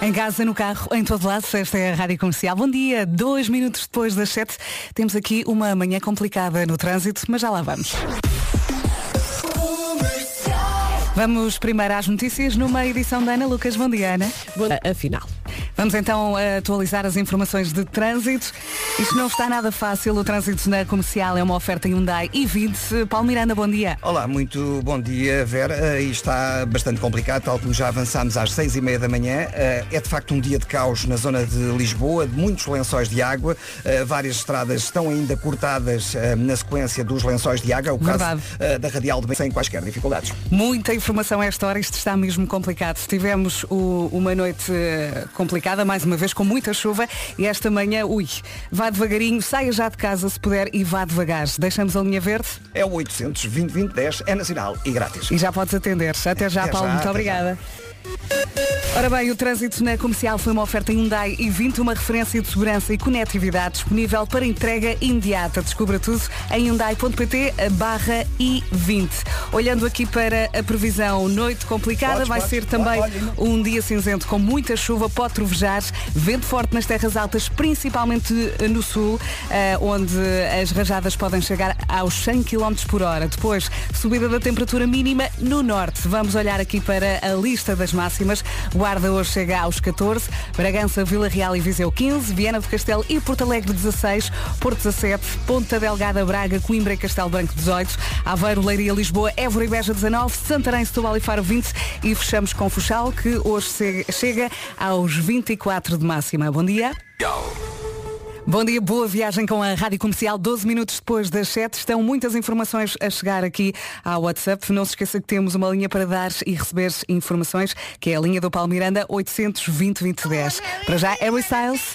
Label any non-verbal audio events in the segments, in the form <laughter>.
Em casa, no carro, em todo lado, esta é a Rádio Comercial. Bom dia, dois minutos depois das sete, temos aqui uma manhã complicada no trânsito, mas já lá vamos. Vamos primeiro às notícias numa edição da Ana Lucas. Bom dia, Ana. Bom, afinal. Vamos então atualizar as informações de trânsito. Isto não está nada fácil. O trânsito na comercial é uma oferta Hyundai e 20. Paulo Miranda, bom dia. Olá, muito bom dia, Vera. E está bastante complicado, tal como já avançámos às seis e meia da manhã. É de facto um dia de caos na zona de Lisboa, de muitos lençóis de água. Várias estradas estão ainda cortadas na sequência dos lençóis de água. É o Verdade. caso da Radial de Bem, sem quaisquer dificuldades. Muita informação a esta hora. Isto está mesmo complicado. Tivemos o- uma noite eh, complicada, mais uma vez, com muita chuva. E esta manhã, ui, vá devagarinho, saia já de casa se puder e vá devagar. Deixamos a linha verde É o 800 2010 é nacional e grátis. e já podes atender. Até já, Até Paulo. já, Muito obrigada. Ora bem, o trânsito na comercial foi uma oferta Hyundai e 20, uma referência de segurança e conectividade disponível para entrega imediata. Descubra tudo em hyundai.pt barra i20. Olhando aqui para a previsão, noite complicada, Podes, vai podes. ser também olha. um dia cinzento com muita chuva, pode trovejar, vento forte nas terras altas, principalmente no sul, eh, onde as rajadas podem chegar aos 100 km por hora. Depois, subida da temperatura mínima no norte. Vamos olhar aqui para a lista das máximas. Guarda hoje chega aos 14, Bragança, Vila Real e Viseu 15, Viana do Castelo e Porto Alegre 16, Porto 17, Ponta Delgada, Braga, Coimbra e Castelo Branco 18, Aveiro, Leiria, Lisboa, Évora e Beja 19, Santarém, Setúbal e Faro 20 e fechamos com Funchal que hoje chega aos 24 de máxima. Bom dia. Bom dia, boa viagem com a Rádio Comercial. 12 minutos depois das 7 estão muitas informações a chegar aqui ao WhatsApp. Não se esqueça que temos uma linha para dar e receber informações, que é a linha do Paulo Miranda 820 2010. Para já, Harry Styles.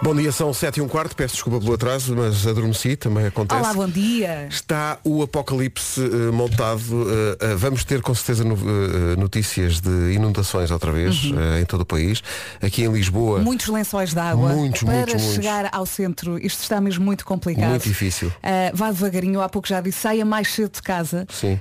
Bom dia, são 7 e um quarto, peço desculpa pelo atraso, mas adormeci, também acontece. Olá, bom dia. Está o apocalipse eh, montado. eh, eh, vamos ter com certeza no- notícias de inundações outra vez Uhum. em todo o país. Aqui em Lisboa, Muitos lençóis de água. Muitos, para muitos, muitos. chegar ao centro, isto está mesmo muito complicado. Muito difícil. Vá devagarinho, há pouco já disse, saia mais cedo de casa. Sim.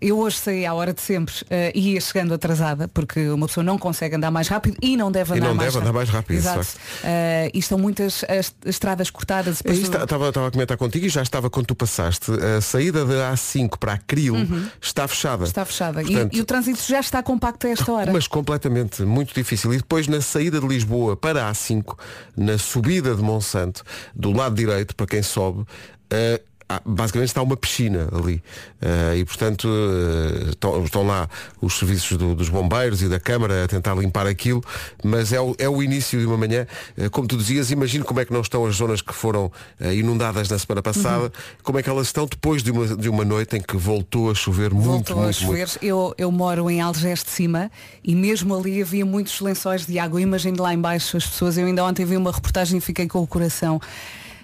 Eu hoje saí à hora de sempre e ia chegando atrasada, porque uma pessoa não consegue andar mais rápido e não deve E andar não mais deve rápido. andar mais rápido, de Exato. E estão muitas as- estradas cortadas. Depois do- Estava, estava a comentar contigo e já estava quando tu passaste. A saída da A5 para a Cril está fechada. Uhum. Está fechada. E- Portanto, e, o trânsito já está compacto a esta hora. Mas completamente, muito difícil. E depois na saída de Lisboa para a A5, na subida de Monsanto, do lado direito, para quem sobe, há- basicamente está uma piscina ali. Eh, e portanto eh, estão, estão lá os serviços do- dos bombeiros e da Câmara a tentar limpar aquilo, mas é o, é o início de uma manhã. Eh, como tu dizias, imagino como é que não estão as zonas que foram inundadas na semana passada, Uhum. como é que elas estão depois de uma, de uma noite em que voltou a chover muito, Voltou a muito, chover. muito. Eu, eu moro em Algés de Cima e mesmo ali havia muitos lençóis de água. Imagino lá embaixo as pessoas. Eu ainda ontem vi uma reportagem e fiquei com o coração.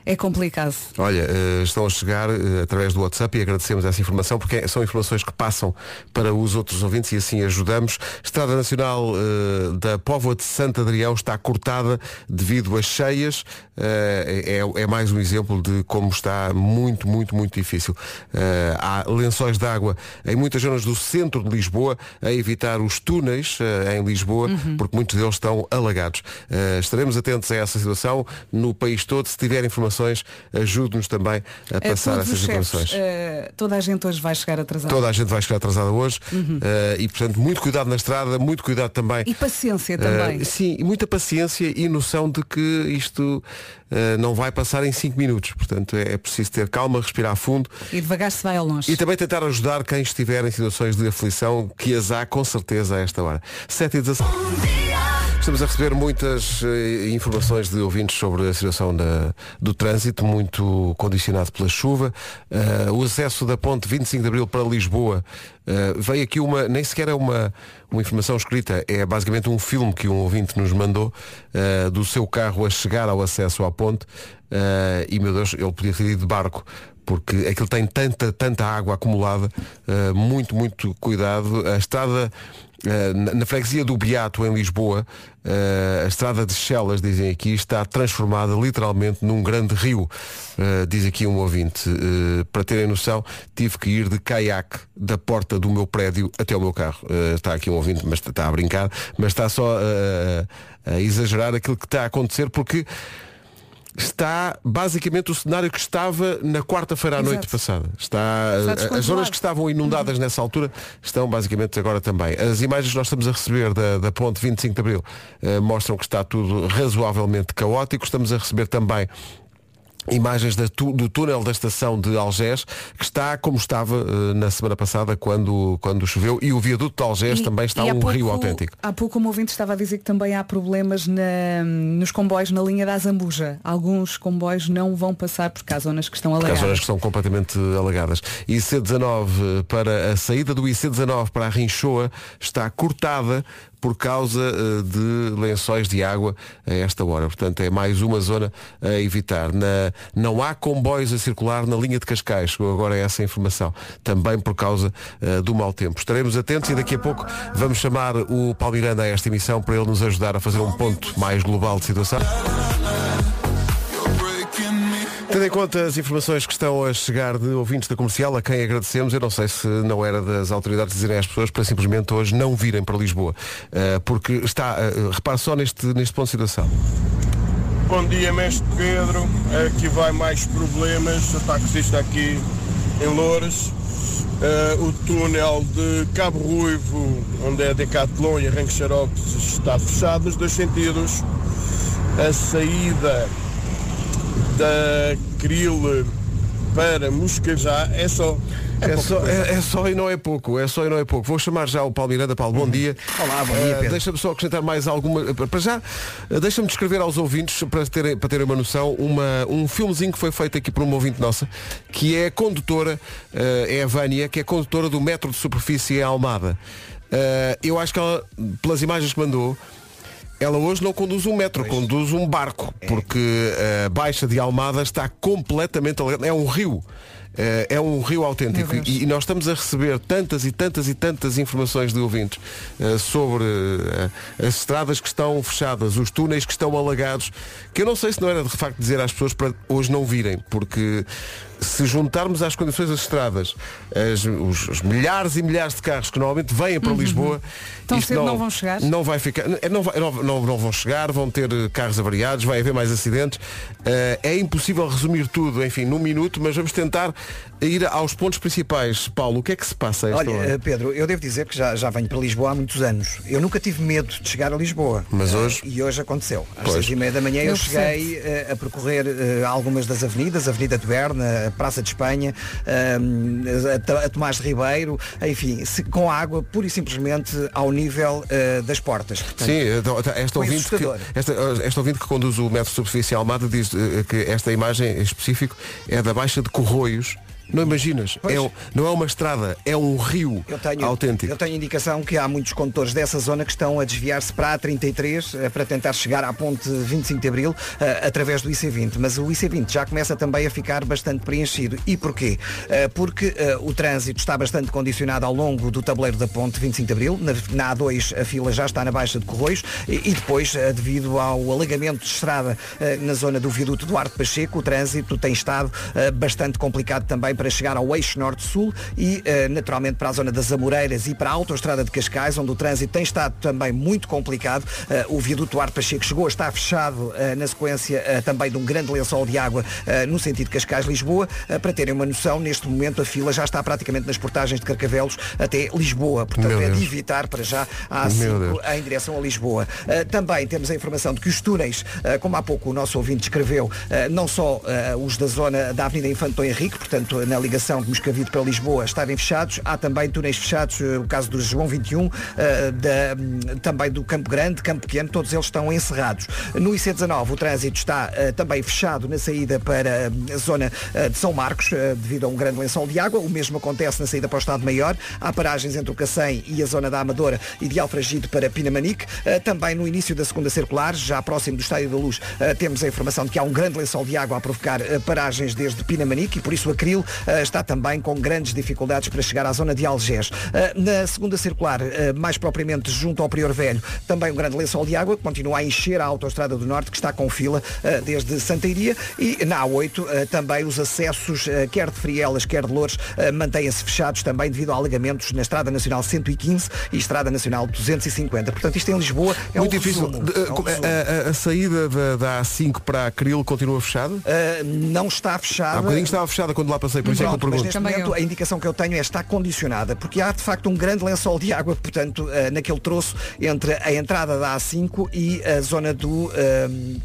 É complicado. Olha, eh, estão a chegar eh, através do WhatsApp e agradecemos essa informação porque são informações que passam para os outros ouvintes e assim ajudamos. Estrada Nacional eh, da Póvoa de Santo Adrião está cortada devido às cheias. É, é mais um exemplo de como está muito, muito, muito difícil. Há lençóis de água em muitas zonas do centro de Lisboa a evitar os túneis em Lisboa porque muitos deles estão alagados. Estaremos atentos a essa situação no país todo. Se tiver informações, ajude-nos também a passar essas os chefes, informações. eh, toda a gente hoje vai chegar atrasada. Toda a gente vai chegar atrasada hoje Uhum. eh, e, portanto, muito cuidado na estrada, muito cuidado também. E paciência Eh, também. sim, e muita paciência e noção de que isto eh, não vai passar em 5 minutos. Portanto, é, é preciso ter calma, respirar fundo E devagar se vai ao longe. e também tentar ajudar quem estiver em situações de aflição, que as há com certeza a esta hora. 7 e 17. Estamos a receber muitas eh, informações de ouvintes sobre a situação da- do trânsito, muito condicionado pela chuva. Eh, o acesso da ponte 25 de Abril para Lisboa eh, veio aqui uma, nem sequer é uma, uma informação escrita, é basicamente um filme que um ouvinte nos mandou eh, do seu carro a chegar ao acesso à ponte. E meu Deus, ele podia ter ido de barco porque aquilo tem tanta, tanta água acumulada, uh, muito, muito cuidado. A estrada Uh, na, na, freguesia do Beato, em Lisboa, uh, a estrada de Chelas, dizem aqui, está transformada literalmente num grande rio, uh, diz aqui um ouvinte. para terem noção, tive que ir de caiaque da porta do meu prédio até o meu carro. está aqui um ouvinte, mas está a brincar, mas está só a exagerar aquilo que está a acontecer, porque está basicamente o cenário que estava na quarta-feira à noite passada. Está, está as zonas que estavam inundadas uhum. nessa altura estão basicamente agora também. As imagens que nós estamos a receber da, da ponte 25 de Abril uh, mostram que está tudo razoavelmente caótico. Estamos a receber também imagens do túnel da estação de Algés, que está como estava uh, na semana passada quando, quando choveu, e o viaduto de Algés e, também está um pouco, rio autêntico. Há pouco o ouvinte estava a dizer que também há problemas na, nos comboios na linha da Zambuja. Alguns comboios não vão passar porque há zonas que estão alagadas. Há zonas que estão completamente alagadas. IC19 para a saída do IC19 para a Rinchoa está cortada por causa uh, de lençóis de água a esta hora. Portanto, é mais uma zona a evitar. Na, não há comboios a circular na linha de Cascais. Chegou agora essa informação. Também por causa uh, do mau tempo. Estaremos atentos e daqui a pouco vamos chamar o Palmiranda a esta emissão para ele nos ajudar a fazer um ponto mais global de situação. Tendo em conta as informações que estão a chegar de ouvintes da comercial, a quem agradecemos, eu não sei se não era das autoridades dizerem às pessoas para simplesmente hoje não virem para Lisboa. Uh, porque está, uh, repare só neste, neste ponto de situação. Bom dia, mestre Pedro. Aqui vai mais problemas. O taxista aqui em Loures. Uh, o túnel de Cabo Ruivo, onde é Decathlon e Arranque Xarope, está fechado nos dois sentidos. A saída da Krill para Moscajá é só. É, é só, é, é, só e não é pouco, é só e não é pouco. Vou chamar já o Paulo Miranda. Paulo, bom uhum. dia. Olá, bom dia. Uh, deixa-me só acrescentar mais alguma. Para já, uh, deixa-me descrever aos ouvintes, para terem, para terem uma noção, uma, um filmezinho que foi feito aqui por uma ouvinte nossa, que é condutora, uh, é a Vânia, que é condutora do metro de superfície em Almada. eu acho que ela, pelas imagens que mandou, ela hoje não conduz um metro, pois. conduz um barco, é. porque a Baixa de Almada está completamente é um rio. Eh, é um rio autêntico e, nós estamos a receber tantas e tantas e tantas informações de ouvintes uh, sobre as estradas que estão fechadas, os túneis que estão alagados, que eu não sei se não era de facto dizer às pessoas para hoje não virem, porque se juntarmos às condições das estradas as, os, os, milhares e milhares de carros que normalmente vêm para uhum. Lisboa, Tão isto não, não, vão chegar? Não vai ficar, não, vai, não, não, não, vão chegar, vão ter carros avariados, vai haver mais acidentes. Uh, é impossível resumir tudo, enfim, num minuto, mas vamos tentar ir aos pontos principais. Paulo, o que é que se passa a Olha, hora? Eh, Pedro, eu devo dizer que já, já venho para Lisboa há muitos anos. Eu nunca tive medo de chegar a Lisboa. Mas hoje? Uh, e hoje aconteceu. Às pois. seis e meia da manhã eu, eu cheguei uh, a percorrer algumas das avenidas, a Avenida de Berna, a Praça de Espanha, a, a Tomás de Ribeiro, enfim, se, com água pura e simplesmente ao nível das portas. Portanto, Sim, então, esta ouvinte, que, esta, esta ouvinte que conduz o metro superficial Almada diz que esta imagem em específico é da Baixa de Corroios não imaginas? É, não é uma estrada, é um rio eu tenho, autêntico. Eu tenho indicação que há muitos condutores dessa zona que estão a desviar-se para a 33 eh, para tentar chegar à ponte 25 de Abril uh, através do IC20. Mas o IC20 já começa também a ficar bastante preenchido. E porquê? Uh, porque o trânsito está bastante condicionado ao longo do tabuleiro da ponte 25 de Abril. Na, na A2 a fila já está na Baixa de Corroios e, e depois, devido ao alagamento de estrada na zona do viaduto Duarte Pacheco, o trânsito tem estado bastante complicado também para chegar ao eixo norte-sul e uh, naturalmente para a zona das Amoreiras e para a autoestrada de Cascais, onde o trânsito tem estado também muito complicado. Uh, o viaduto Arte Pacheco chegou a estar fechado uh, na sequência também de um grande lençol de água no sentido Cascais-Lisboa. para terem uma noção, neste momento a fila já está praticamente nas portagens de Carcavelos até Lisboa. Portanto, Meu é Deus. de evitar para já a A5 em direção a Lisboa. também temos a informação de que os túneis, como há pouco o nosso ouvinte descreveu, não só os da zona da Avenida Infante Henrique, portanto na ligação de Moscavide para Lisboa estarem fechados. Há também túneis fechados, o caso do João 21, da, também do Campo Grande, Campo Pequeno, todos eles estão encerrados. No IC19 o trânsito está também fechado na saída para a zona de São Marcos, devido a um grande lençol de água. O mesmo acontece na saída para o Estado Maior. Há paragens entre o Cacém e a zona da Amadora e de Alfragide para Pinamanique. Também no início da segunda circular, já próximo do Estádio da Luz, temos a informação de que há um grande lençol de água a provocar paragens desde Pinamanique e por isso a Cril está também com grandes dificuldades para chegar à zona de Algés. Na segunda circular, mais propriamente junto ao Prior Velho, também um grande lençol de água que continua a encher a Autostrada do Norte, que está com fila desde Santeiria e na A8 também os acessos, quer de Frielas, quer de Louros, mantêm-se fechados também devido a alegamentos na Estrada Nacional 115 e Estrada Nacional 250. Portanto, isto em Lisboa é Muito um difícil. resumo. De- É um a, a- a saída da, da A5 para a Cril continua fechada? Uh, não está Há fechada. bocadinho estava fechada quando lá passei, por isso é que eu Pronto, mas pergunto. neste Também momento a indicação que eu tenho é está condicionada, porque há de facto um grande lençol de água, portanto, uh, naquele troço entre a entrada da A5 e a zona do uh,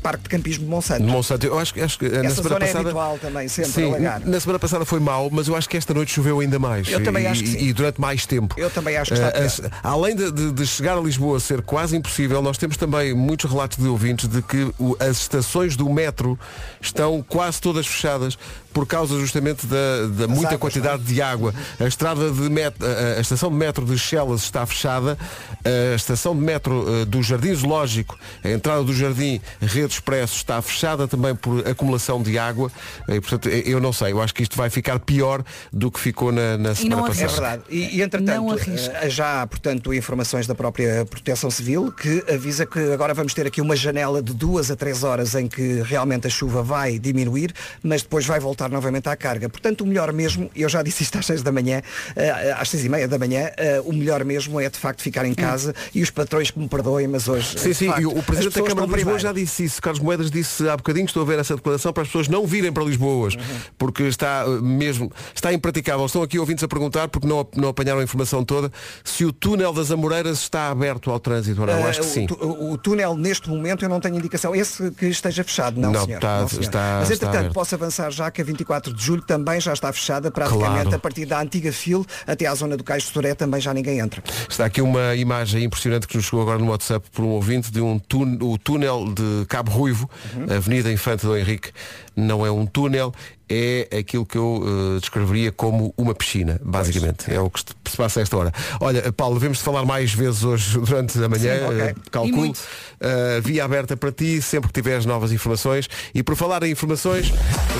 Parque de Campismo de Monsanto. Monsanto, eu acho, que- acho que na Essa semana zona é passada. habitual também, sempre Sim, na semana passada foi mau, mas eu acho que esta noite choveu ainda mais. Eu também e, acho que sim. E durante mais tempo. Eu também acho que está Eh, as- além de, de- de chegar a Lisboa ser quase impossível, nós temos também muitos relatos de ouvintes de que o- as estações do metro estão quase todas fechadas por causa justamente da, da muita águas, quantidade de água. A estrada de metro, a, estação de metro de Chelas está fechada, a estação de metro eh, do Jardim Zoológico, a entrada do Jardim Rede Expresso está fechada também por acumulação de água. E, portanto, eu não sei, eu acho que isto vai ficar pior do que ficou na, na semana não É passada. verdade. E, e Não entretanto, eh, já há, portanto, informações da própria Proteção Civil que avisa que agora vamos ter aqui uma janela de duas a três horas em que realmente a chuva vai diminuir, mas depois vai voltar novamente à carga. Portanto, o melhor mesmo, eu já disse isto às seis da manhã, eh, às seis e meia da manhã, eh, o melhor mesmo é de facto ficar em casa e os patrões que me perdoem, mas hoje. Sim, sim, facto, e o Presidente da Câmara de Lisboa já disse isso. Carlos Moedas disse há bocadinho, estou a ver essa declaração para as pessoas não virem para Lisboa hoje, Uhum. porque está uh, mesmo, está impraticável. Estão aqui ouvintes a perguntar, porque não, não apanharam a informação toda, se o túnel das Amoreiras está aberto ao trânsito ou não. Eh, Acho que o sim. O, o túnel, neste momento, eu não tenho indicação. Esse que esteja fechado, não, Não, senhor. está- não, senhor. está- Mas, entretanto, posso avançar já que a 24 de julho também já está fechada, praticamente Claro. a partir da antiga fila até à zona do Cais de Soré também já ninguém entra. Está aqui uma imagem impressionante que nos chegou agora no WhatsApp por um ouvinte de um túnel, o túnel de Cabo Ruivo, Uhum. Avenida Infante do Henrique. Não é um túnel, é aquilo que eu eh, descreveria como uma piscina, basicamente. É o que se passa a esta hora. Olha, Paulo, devemos de falar mais vezes hoje <laughs> durante a manhã, Sim, ok. eh, E calculo. muito. Eh, via aberta para ti, sempre que tiveres novas informações. E por falar em informações,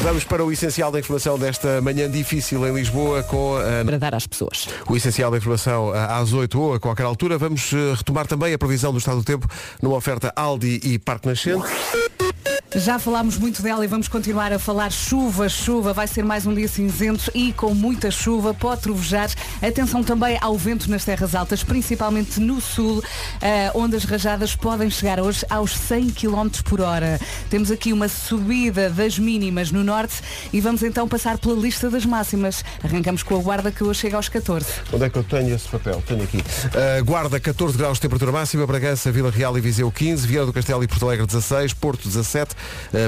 vamos para o essencial da informação desta manhã difícil em Lisboa com a para dar às pessoas. o essencial da informação às 8 ou a qualquer altura. Vamos retomar também a previsão do estado do tempo numa oferta Aldi e Parque Nascente. Já falámos muito dela e vamos continuar a falar chuva, chuva. Vai ser mais um dia cinzento e com muita chuva, pode trovejar. Atenção também ao vento nas terras altas, principalmente no sul, eh, onde as rajadas podem chegar hoje aos 100 km por hora. Temos aqui uma subida das mínimas no norte e vamos então passar pela lista das máximas. Arrancamos com a guarda que hoje chega aos 14. Onde é que eu tenho esse papel? Tenho aqui. Ah, Guarda 14 graus de temperatura máxima, Bragança, Vila Real e Viseu 15, Vieira do Castelo e Porto Alegre 16, Porto 17, ah,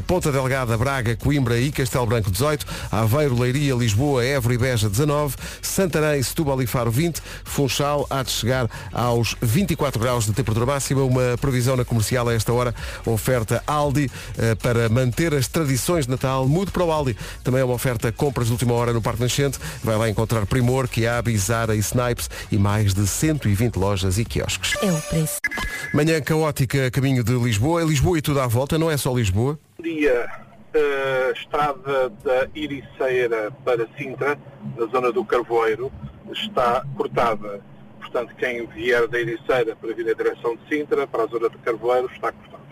Ponta Delgada, Braga, Coimbra e Castelo Branco 18, Aveiro, Leiria, Lisboa, Évora e Beja 19, Santarém, Setúbal e Faro 20, Funchal há de chegar aos 24 graus de temperatura máxima, uma previsão na comercial a esta hora, oferta Aldi ah, para manter as tradições de Natal, mude para o Aldi. Também é uma oferta compras de última hora no Parque Nascente, vai lá encontrar Primor, Kiabi, Zara e Snipes e mais de 120 lojas e quiosques. É o preço. Manhã caótica caminho de Lisboa. É Lisboa e tudo à volta, não é só Lisboa. Dia a estrada da Iriceira para Sintra, na zona do Carvoeiro, está cortada. Portanto, quem vier da Iriceira para vir na direção de Sintra, para a zona do Carvoeiro, está cortado.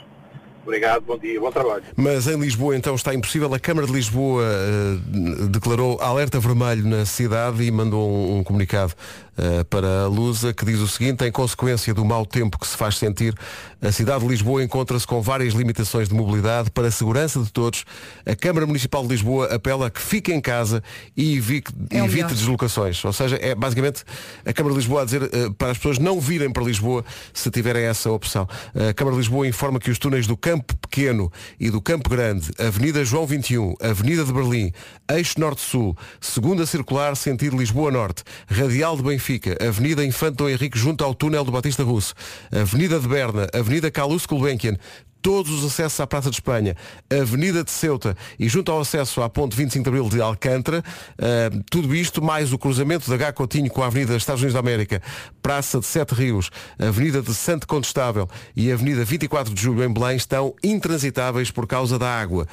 Obrigado, bom dia, bom trabalho. Mas em Lisboa então está impossível. A Câmara de Lisboa eh, declarou alerta vermelho na cidade e mandou um, um comunicado eh, para a Lusa que diz o seguinte, em consequência do mau tempo que se faz sentir, a cidade de Lisboa encontra-se com várias limitações de mobilidade para a segurança de todos. A Câmara Municipal de Lisboa apela a que fique em casa e evite, É evite melhor. deslocações. Ou seja, é basicamente a Câmara de Lisboa a dizer eh, para as pessoas não virem para Lisboa se tiverem essa opção. A Câmara de Lisboa informa que os túneis do Campo Pequeno e do Campo Grande, Avenida João 21, Avenida de Berlim, Eixo Norte-Sul, Segunda Circular, sentido Lisboa Norte, Radial de Benfica, Avenida Infante Dom Henrique junto ao túnel do Batista Russo, Avenida de Berna, Avenida Carlos Gulbenkian, todos os acessos à Praça de Espanha, Avenida de Ceuta e junto ao acesso à Ponte 25 de Abril de Alcântara, uh, tudo isto mais o cruzamento da H. Coutinho com a Avenida Estados Unidos da América, Praça de Sete Rios, Avenida de Santo Contestável e Avenida 24 de Julho em Belém estão intransitáveis por causa da água.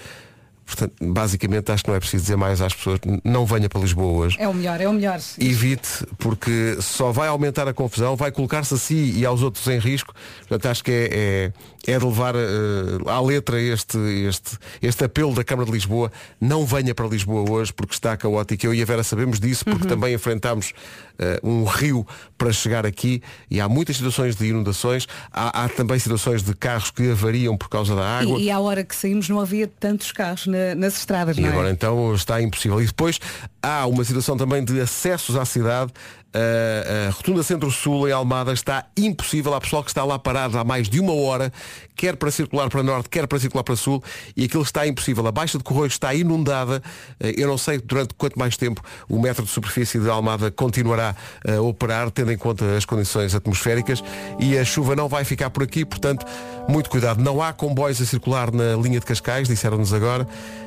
Portanto, basicamente acho que não é preciso dizer mais às pessoas, não venha para Lisboa hoje. É o melhor, é o melhor. Evite, porque só vai aumentar a confusão, vai colocar-se a si e aos outros em risco. Portanto, acho que é, é, de levar uh, à letra este, este, este apelo da Câmara de Lisboa. Não venha para Lisboa hoje porque está caótico. Eu e a Vera sabemos disso, porque uhum. também enfrentámos uh, um rio para chegar aqui e há muitas situações de inundações. Há, há também situações de carros que avariam por causa da água. E, e à hora que saímos não havia tantos carros na nas estradas. E é? agora então está impossível. E depois há uma situação também de acessos à cidade a, a Rotunda Centro-Sul em Almada está impossível. Há pessoal que está lá parado há mais de uma hora, quer para circular para Norte, quer para circular para Sul, e aquilo está impossível. A Baixa de Corroios está inundada. Eh, eu não sei durante quanto mais tempo o metro de superfície de Almada continuará a operar, tendo em conta as condições atmosféricas, e a chuva não vai ficar por aqui, portanto, muito cuidado. Não há comboios a circular na linha de Cascais, disseram-nos agora.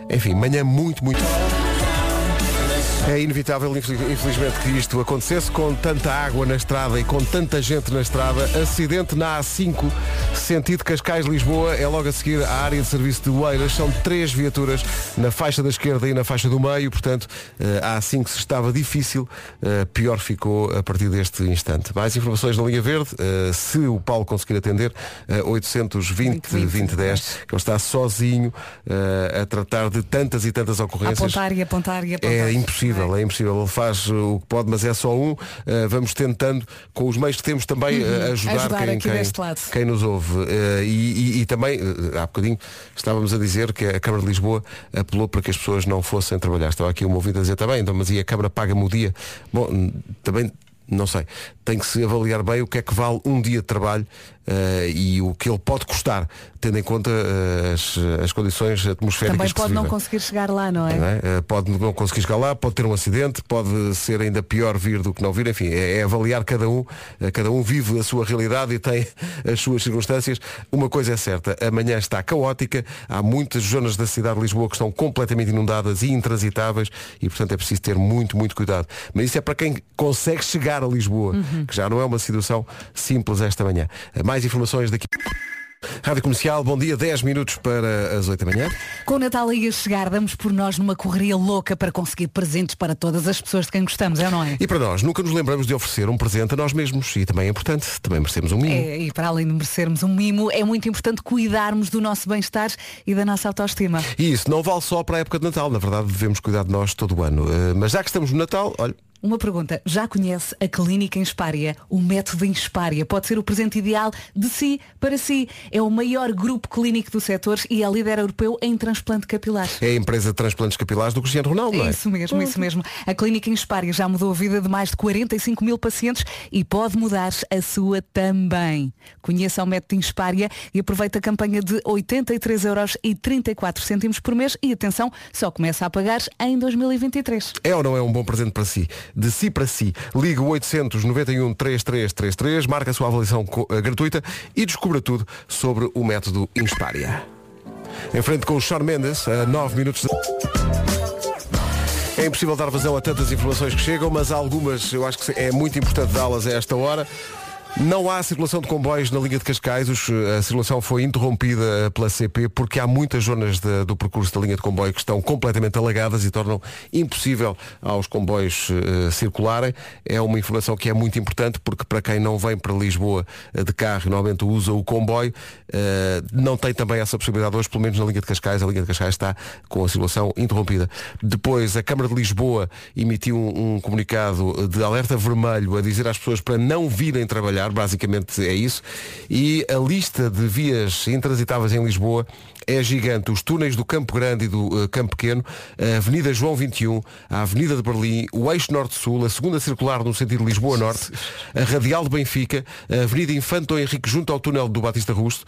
Enfim, manhã muito, muito. É inevitável, infelizmente, que isto acontecesse com tanta água na estrada e com tanta gente na estrada. Acidente na A5, sentido Cascais-Lisboa, é logo a seguir à área de serviço de Oeiras. São três viaturas na faixa da esquerda e na faixa do meio. Portanto, eh, a A5 se estava difícil, eh, pior ficou a partir deste instante. Mais informações na linha verde, eh, se o Paulo conseguir atender, 820-2010, que ele está sozinho a tratar de tantas e tantas ocorrências. Apontar e apontar e apontar. É impossível impossível, é impossível. Ele faz o que pode, mas é só um. Uh, vamos tentando, com os meios que temos também, uhum. ajudar, ajudar quem, quem, quem, nos ouve. E, e, e, também, há bocadinho, estávamos a dizer que a Câmara de Lisboa apelou para que as pessoas não fossem trabalhar. Estava aqui uma ouvida a dizer também, então, mas e a Câmara paga-me o dia? Bom, também não sei, tem que se avaliar bem o que é que vale um dia de trabalho uh, e o que ele pode custar, tendo em conta uh, as, as condições atmosféricas. Também pode não conseguir chegar lá, não é? Não é? Uh, pode não conseguir chegar lá, pode ter um acidente, pode ser ainda pior vir do que não vir, enfim, é, é avaliar cada um, cada um vive a sua realidade e tem <laughs> as suas circunstâncias. Uma coisa é certa, amanhã está caótica, há muitas zonas da cidade de Lisboa que estão completamente inundadas e intransitáveis e portanto é preciso ter muito, muito cuidado. Mas isso é para quem consegue chegar a Lisboa, uhum. que já não é uma situação simples esta manhã. Mais informações daqui. Rádio Comercial, bom dia, 10 minutos para as 8 da manhã. Com o Natal aí a chegar, damos por nós numa correria louca para conseguir presentes para todas as pessoas de quem gostamos, é ou não é? E para nós, nunca nos lembramos de oferecer um presente a nós mesmos e também é importante, também merecemos um mimo. É, e para além de merecermos um mimo, é muito importante cuidarmos do nosso bem-estar e da nossa autoestima. E isso não vale só para a época de Natal, na verdade devemos cuidar de nós todo o ano. Uh, mas já que estamos no Natal, olha, uma pergunta. Já conhece a Clínica Inspária? O método Inspária pode ser o presente ideal de si para si. É o maior grupo clínico do setor e é líder europeu em transplante capilar. É a empresa de transplantes capilares do Cristiano Ronaldo, não é? Isso mesmo, isso mesmo. A Clínica Inspária já mudou a vida de mais de 45 mil pacientes e pode mudar a sua também. Conheça o método Inspária e aproveite a campanha de 83 euros e 34 cêntimos por mês e atenção, só começa a pagar em 2023. É ou não é um bom presente para si? De si para si. Ligue o 891 3333, marca a sua avaliação eh, gratuita e descubra tudo sobre o método Inspária. Em frente com o Sean Mendes, a 9 minutos de... É impossível dar vazão a tantas informações que chegam, mas algumas eu acho que é muito importante dá-las a esta hora. Não há circulação de comboios na linha de Cascais. a circulação foi interrompida pela CP porque há muitas zonas de, do percurso da linha de comboio que estão completamente alagadas e tornam impossível aos comboios uh, circularem. É uma informação que é muito importante porque para quem não vem para Lisboa de carro normalmente usa o comboio, uh, não tem também essa possibilidade hoje, pelo menos na linha de Cascais. A linha de Cascais está com a circulação interrompida. Depois, a Câmara de Lisboa emitiu um, um comunicado de alerta vermelho a dizer às pessoas para não virem trabalhar trabalhar, basicamente é isso. E a lista de vias intransitáveis em Lisboa é gigante. Os túneis do Campo Grande e do uh, Campo Pequeno, a Avenida João 21, a Avenida de Berlim, o Eixo Norte-Sul, a segunda circular no sentido Lisboa-Norte, a Radial de Benfica, a Avenida Infanto Henrique junto ao túnel do Batista Rusto,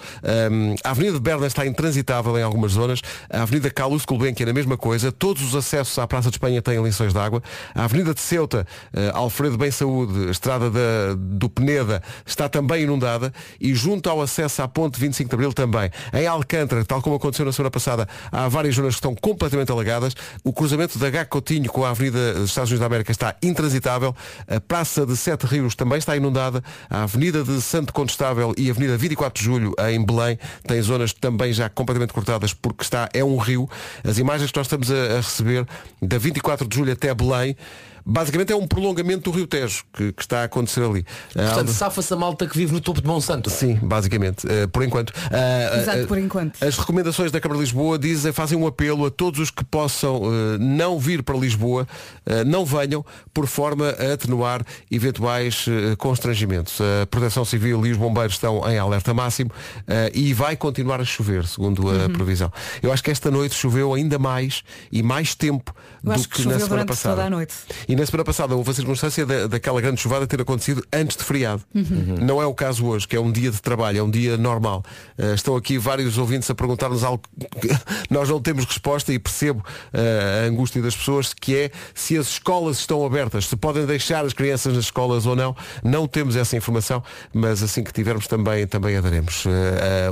um, a Avenida de Berna está intransitável em algumas zonas, a Avenida Carlos Gulbenkian é a mesma coisa, todos os acessos à Praça de Espanha têm linções de água, a Avenida de Ceuta, uh, Alfredo Bem Saúde, Estrada da, do Peneda, está também inundada e junto ao acesso à Ponte 25 de Abril também. Em Alcântara, tal como aconteceu na semana passada, há várias zonas que estão completamente alagadas. O cruzamento da H. Coutinho com a Avenida dos Estados Unidos da América está intransitável. A Praça de Sete Rios também está inundada. A Avenida de Santo Condestável e a Avenida 24 de Julho em Belém têm zonas também já completamente cortadas porque está, é um rio. As imagens que nós estamos a, a receber da 24 de Julho até Belém basicamente é um prolongamento do Rio Tejo que, que está a acontecer ali. Portanto, safa-se a malta que vive no topo de Monsanto. Sim, basicamente, uh, por enquanto. Uh, Exato, uh, por enquanto. As recomendações da Câmara de Lisboa dizem, fazem um apelo a todos os que possam não vir para Lisboa, não venham, por forma a atenuar eventuais constrangimentos. A Proteção Civil e os bombeiros estão em alerta máximo e vai continuar a chover, segundo a uhum. previsão. Eu acho que esta noite choveu ainda mais e mais tempo Eu do que, que na semana passada. Toda a noite. E na semana passada houve a circunstância da, daquela grande chuvada ter acontecido antes de feriado. Uhum. Não é o caso hoje, que é um dia de trabalho, é um dia normal. Uh, estão aqui vários ouvintes a perguntar-nos algo que <laughs> nós não temos resposta e percebo uh, a angústia das pessoas, que é se as escolas estão abertas, se podem deixar as crianças nas escolas ou não. Não temos essa informação, mas assim que tivermos também, também a daremos. Uh,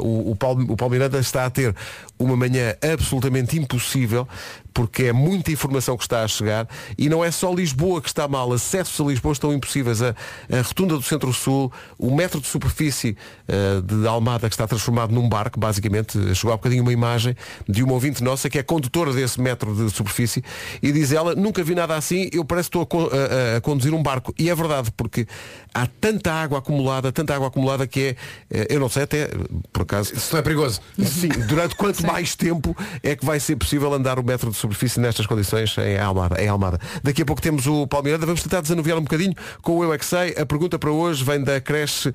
o, o, Paulo, o Paulo Miranda está a ter uma manhã absolutamente impossível porque é muita informação que está a chegar e não é só Lisboa que está mal, acessos a Lisboa estão impossíveis. A, a rotunda do Centro-Sul, o metro de superfície uh, de Almada que está transformado num barco, basicamente, chegou há bocadinho uma imagem de uma ouvinte nossa que é condutora desse metro de superfície e diz ela, nunca vi nada assim, eu parece que estou a, a, a conduzir um barco. E é verdade, porque há tanta água acumulada, tanta água acumulada que é, eh, eu não sei até, por acaso. Isso não é perigoso. Sim, durante quanto mais tempo é que vai ser possível andar o metro de superfície nestas condições em Almada, em Almada. Daqui a pouco temos o Palmeiranda, vamos tentar desanuviar um bocadinho com o Eu é que sei. A pergunta para hoje vem da creche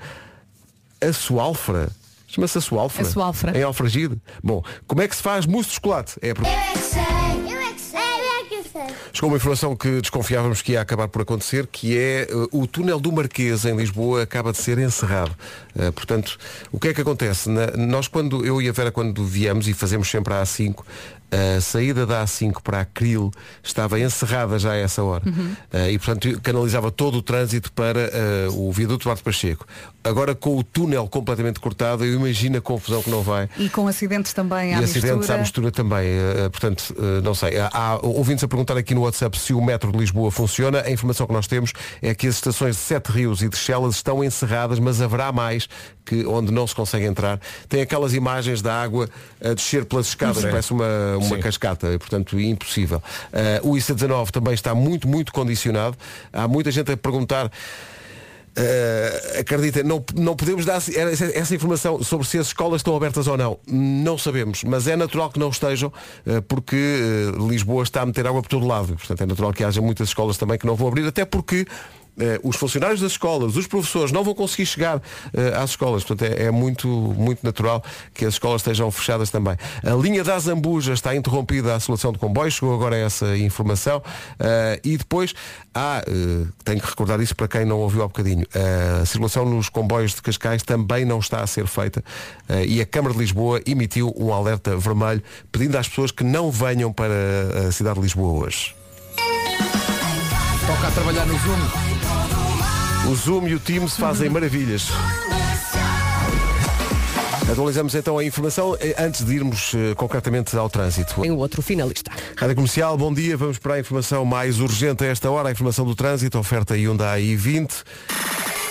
Assoalfra. Chama-se Assoalfra. Assoalfra. Em Alfragide. Bom, como é que se faz mousse de chocolate? É a pergunta. Chegou uma informação que desconfiávamos que ia acabar por acontecer, que é uh, o túnel do Marquês em Lisboa acaba de ser encerrado. Uh, portanto, o que é que acontece? Na, nós quando, eu e a Vera quando viemos e fazemos sempre a A5, a saída da A5 para a Cril estava encerrada já a essa hora. Uhum. Uh, e, portanto, canalizava todo o trânsito para uh, o viaduto Duarte Pacheco. Agora, com o túnel completamente cortado, eu imagino a confusão que não vai. E com acidentes também à e mistura. acidentes à mistura também. Uh, portanto, não sei. Há ouvintes a perguntar aqui no WhatsApp se o metro de Lisboa funciona. A informação que nós temos é que as estações de Sete Rios e de Chelas estão encerradas, mas haverá mais que, onde não se consegue entrar. Tem aquelas imagens da água a descer pelas escadas, parece uma, uma cascata, e, portanto impossível. Uh, o IC19 também está muito, muito condicionado. Há muita gente a perguntar. Uh, acredita, não, não podemos dar essa, essa, informação sobre se as escolas estão abertas ou não. Não sabemos, mas é natural que não estejam, uh, porque uh, Lisboa está a meter água por todo lado. Portanto, é natural que haja muitas escolas também que não vão abrir, até porque os funcionários das escolas, os professores não vão conseguir chegar eh, às escolas. Portanto, é, é, muito, muito natural que as escolas estejam fechadas também. A linha da Zambuja está interrompida a solução de comboios, chegou agora essa informação. Uh, e depois há, tenho que recordar isso para quem não ouviu há bocadinho, a circulação nos comboios de Cascais também não está a ser feita e a Câmara de Lisboa emitiu um alerta vermelho pedindo às pessoas que não venham para a cidade de Lisboa hoje. Toca a trabalhar no Zoom. O Zoom e o Teams fazem maravilhas. Atualizamos então a informação eh, antes de irmos uh, concretamente ao trânsito. Tem o outro finalista. Rádio Comercial, bom dia. Vamos para a informação mais urgente a esta hora, a informação do trânsito, oferta Hyundai i20.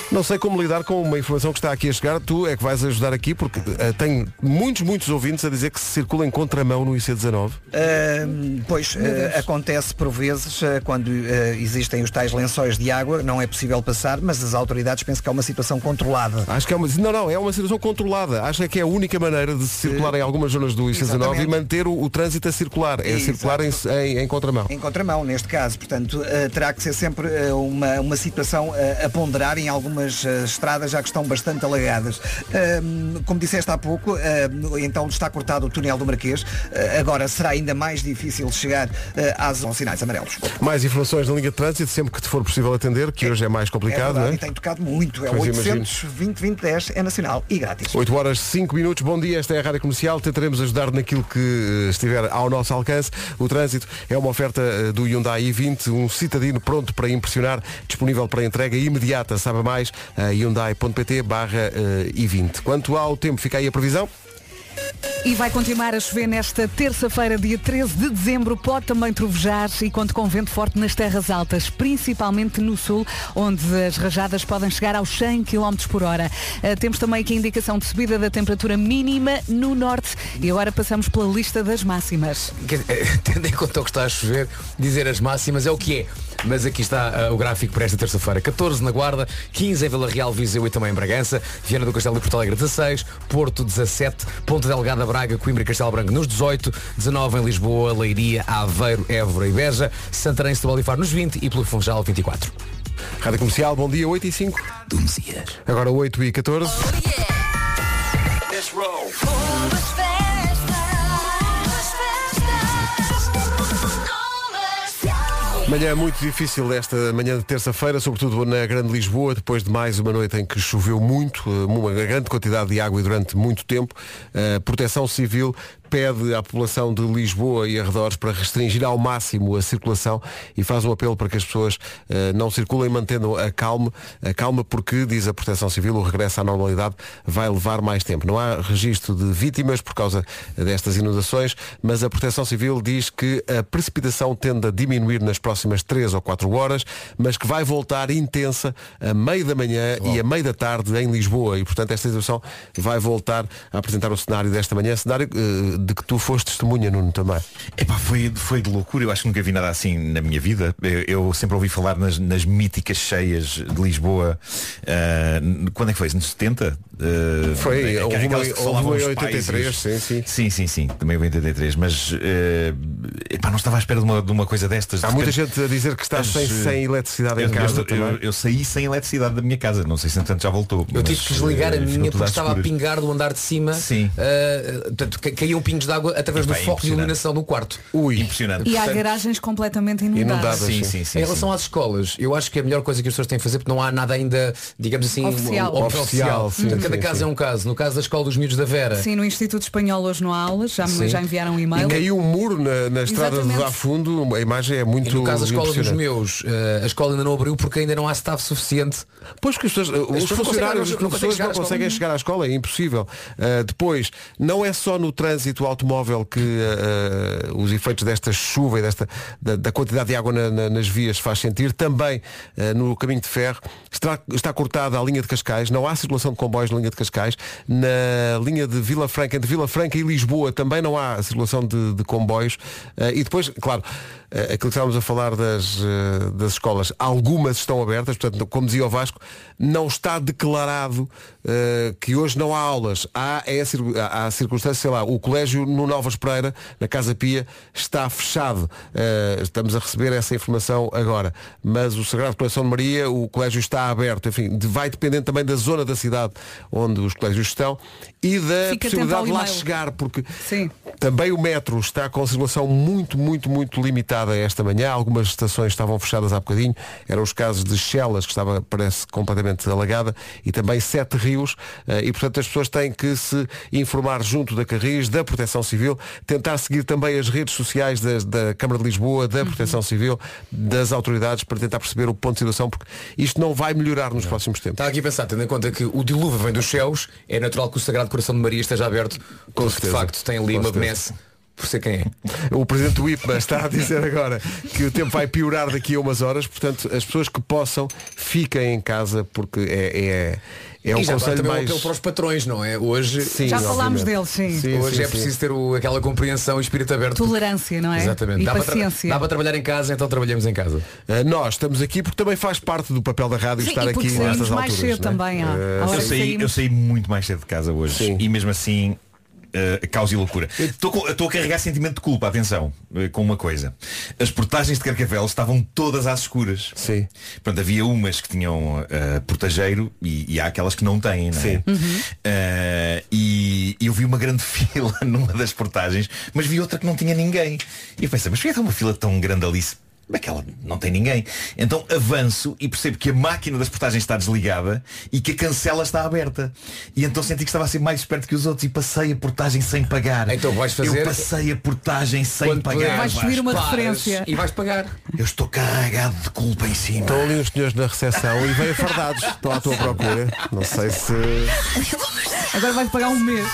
Não sei como lidar com uma informação que está aqui a chegar. Tu é que vais ajudar aqui, porque uh, tenho muitos, muitos ouvintes a dizer que se circula em contramão no IC19. Uh, pois, uh, acontece por vezes quando existem os tais lençóis de água, não é possível passar, mas as autoridades pensam que é uma situação controlada. Acho que é uma. Não, não, é uma situação controlada. Acho que é a única maneira de circular em algumas zonas do IC19 e manter o, o, trânsito a circular. É circular em, em, em, contramão. Em contramão, neste caso. Portanto, terá que ser sempre uma, uma situação a ponderar em algumas algumas uh, estradas já que estão bastante alagadas. Uh, como disseste há pouco, uh, então está cortado o túnel do Marquês. agora será ainda mais difícil chegar às sinais amarelos. Mais informações na linha de trânsito, sempre que te for possível atender, que é, hoje é mais complicado. É verdade, é? E tem tocado muito. É 800 2010 é nacional e grátis. 8 horas 5 minutos. Bom dia, esta é a Rádio Comercial. Tentaremos ajudar naquilo que estiver ao nosso alcance. O trânsito é uma oferta do Hyundai i20, um citadino pronto para impressionar, disponível para entrega imediata. Saiba mais, hyundai.pt barra i20. Quanto ao tempo, fica aí a previsão. E vai continuar a chover nesta terça-feira, dia 13 de dezembro. Pode também trovejar e conta com vento forte nas terras altas, principalmente no sul, onde as rajadas podem chegar aos 100 km por hora. Uh, temos também aqui a indicação de subida da temperatura mínima no norte. E agora passamos pela lista das máximas. <laughs> Tendo em conta o que está a chover, dizer as máximas é o que é. Mas aqui está uh, o gráfico para esta terça-feira. 14 na Guarda, 15 em Vila Real, Viseu e também em Bragança, Viana do Castelo e Porto Alegre 16, Porto 17, Ponte Delgada, Braga, Coimbra e Castelo Branco nos 18, 19 em Lisboa, Leiria, Aveiro, Évora e Beja, Santarém, Setúbal e Faro nos 20 e pelo Funchal 24. Rádio Comercial, bom dia, 8 e 5. Agora 8 e 14. Oh, yeah. Manhã muito difícil esta manhã de terça-feira, sobretudo na Grande Lisboa, depois de mais uma noite em que choveu muito, eh, uma grande quantidade de água e durante muito tempo. A Proteção Civil pede à população de Lisboa e arredores para restringir ao máximo a circulação e faz um apelo para que as pessoas uh, não circulem mantendo a calma, a calma porque, diz a Proteção Civil, o regresso à normalidade vai levar mais tempo. Não há registro de vítimas por causa destas inundações, mas a Proteção Civil diz que a precipitação tende a diminuir nas próximas 3 ou 4 horas, mas que vai voltar intensa a meio da manhã e a meio da tarde em Lisboa e, portanto, esta situação vai voltar a apresentar o cenário desta manhã, cenário uh, de que tu foste testemunha, Nuno, também. Epá, foi, foi de loucura, eu acho que nunca vi nada assim na minha vida. Eu, eu sempre ouvi falar nas, nas míticas cheias de Lisboa. Uh, quando é que foi? Nos 70? Uh, foi, houve uma, houve em 83, sim, sim. Sim, sim, sim, também em 83, mas uh, epá, não estava à espera de uma, de uma coisa destas. Há muita gente a dizer que está sem, sem eletricidade eu, em casa. Eu, eu, eu, saí sem eletricidade da minha casa, não sei se entanto já voltou. Eu tive que desligar a minha porque estava a pingar do andar de cima. Sim. Uh, portanto, caíam pingos de água através do foco de iluminação do quarto. Ui, impressionante. E há garagens completamente inundadas. inundadas sim, sim, sim, em relação às escolas, eu acho que a melhor coisa que as pessoas têm a fazer, porque não há nada ainda, digamos assim, oficial. Um, oficial. oficial. Cada caso é um caso. No caso da escola dos miúdos da Vera. Sim, no Instituto Espanhol hoje não há aulas, já, já enviaram um e-mail. E caiu um muro na, na estrada de lá fundo, a imagem é muito. E no caso da escola dos meus, uh, a escola ainda não abriu porque ainda não há staff suficiente. Pois que as pessoas, as os funcionários, os professores não conseguem chegar à escola, é impossível. Uh, depois, não é só no trânsito automóvel que uh, os efeitos desta chuva e desta, da, da quantidade de água na, na, nas vias faz sentir, também uh, no caminho de ferro está, está cortada a linha de Cascais, não há circulação de comboios na linha de Cascais, na linha de Vila Franca, entre Vila Franca e Lisboa também não há circulação de, de comboios. Uh, e depois, claro, aquilo que estávamos a falar das, das escolas, algumas estão abertas, portanto, como dizia o Vasco, não está declarado uh, que hoje não há aulas. Há, é a, há circunstância, sei lá, o colégio no Novas Pereira, na Casa Pia, está fechado. Uh, estamos a receber essa informação agora. Mas o Sagrado Coração de Maria, o colégio está aberto. Enfim, vai dependendo também da zona da cidade onde os colégios estão e da Fica possibilidade de lá chegar, porque Sim. também o metro está com circulação muito, muito, muito limitada esta manhã. Algumas estações estavam fechadas há bocadinho. Eram os casos de Chelas, que estava, parece, completamente alagada, e também Sete Rios. Eh, e, portanto, as pessoas têm que se informar junto da Carris, da Proteção Civil, tentar seguir também as redes sociais da, da Câmara de Lisboa, da Proteção Civil, das autoridades, para tentar perceber o ponto de situação, porque isto não vai melhorar nos não. próximos tempos. Está aqui a pensar, tendo em conta que o dilúvio vem dos céus, é natural que o Sagrado Coração de Maria esteja aberto, porque de facto tem ali Com uma benesse por ser quem é. O presidente do IPMA está a dizer agora que o tempo vai piorar daqui a umas horas, portanto, as pessoas que possam, fiquem em casa, porque é, é é um e já conselho também mais... para os patrões, não é? Hoje sim, já falámos dele, sim. sim Hoje sim, é preciso ter o, aquela compreensão e espírito aberto. Tolerância, não é? Exatamente. E dá paciência. Para dá para trabalhar em casa, então trabalhamos em casa. Uh, nós estamos aqui porque também faz parte do papel da rádio sim, estar e aqui nestas mais alturas. cedo é? também. Uh, eu, saí, eu saí muito mais cedo de casa hoje e mesmo assim Uh, caos e loucura. Estou a carregar sentimento de culpa, atenção, uh, com uma coisa. As portagens de Carcavel estavam todas às escuras. Sim. Pronto, havia umas que tinham uh, portageiro e, e, há aquelas que não têm, não é? Sim. Uhum. E, e, eu vi uma grande <laughs> fila numa das portagens, mas vi outra que não tinha ninguém. E eu pensei, mas por que é uma fila tão grande ali? Aquela não tem ninguém. Então avanço e percebo que a máquina das portagens está desligada e que a cancela está aberta. E então senti que estava a ser mais esperto que os outros e passei a portagem sem pagar. Então vais fazer. Eu passei a portagem sem Quando pagar. Vais pedir uma Paras referência. E vais pagar. Eu estou carregado de culpa em cima. Estão ali os senhores na recepção e vêm fardados. Estão à tua procura. Não sei se. Agora vais pagar um mês.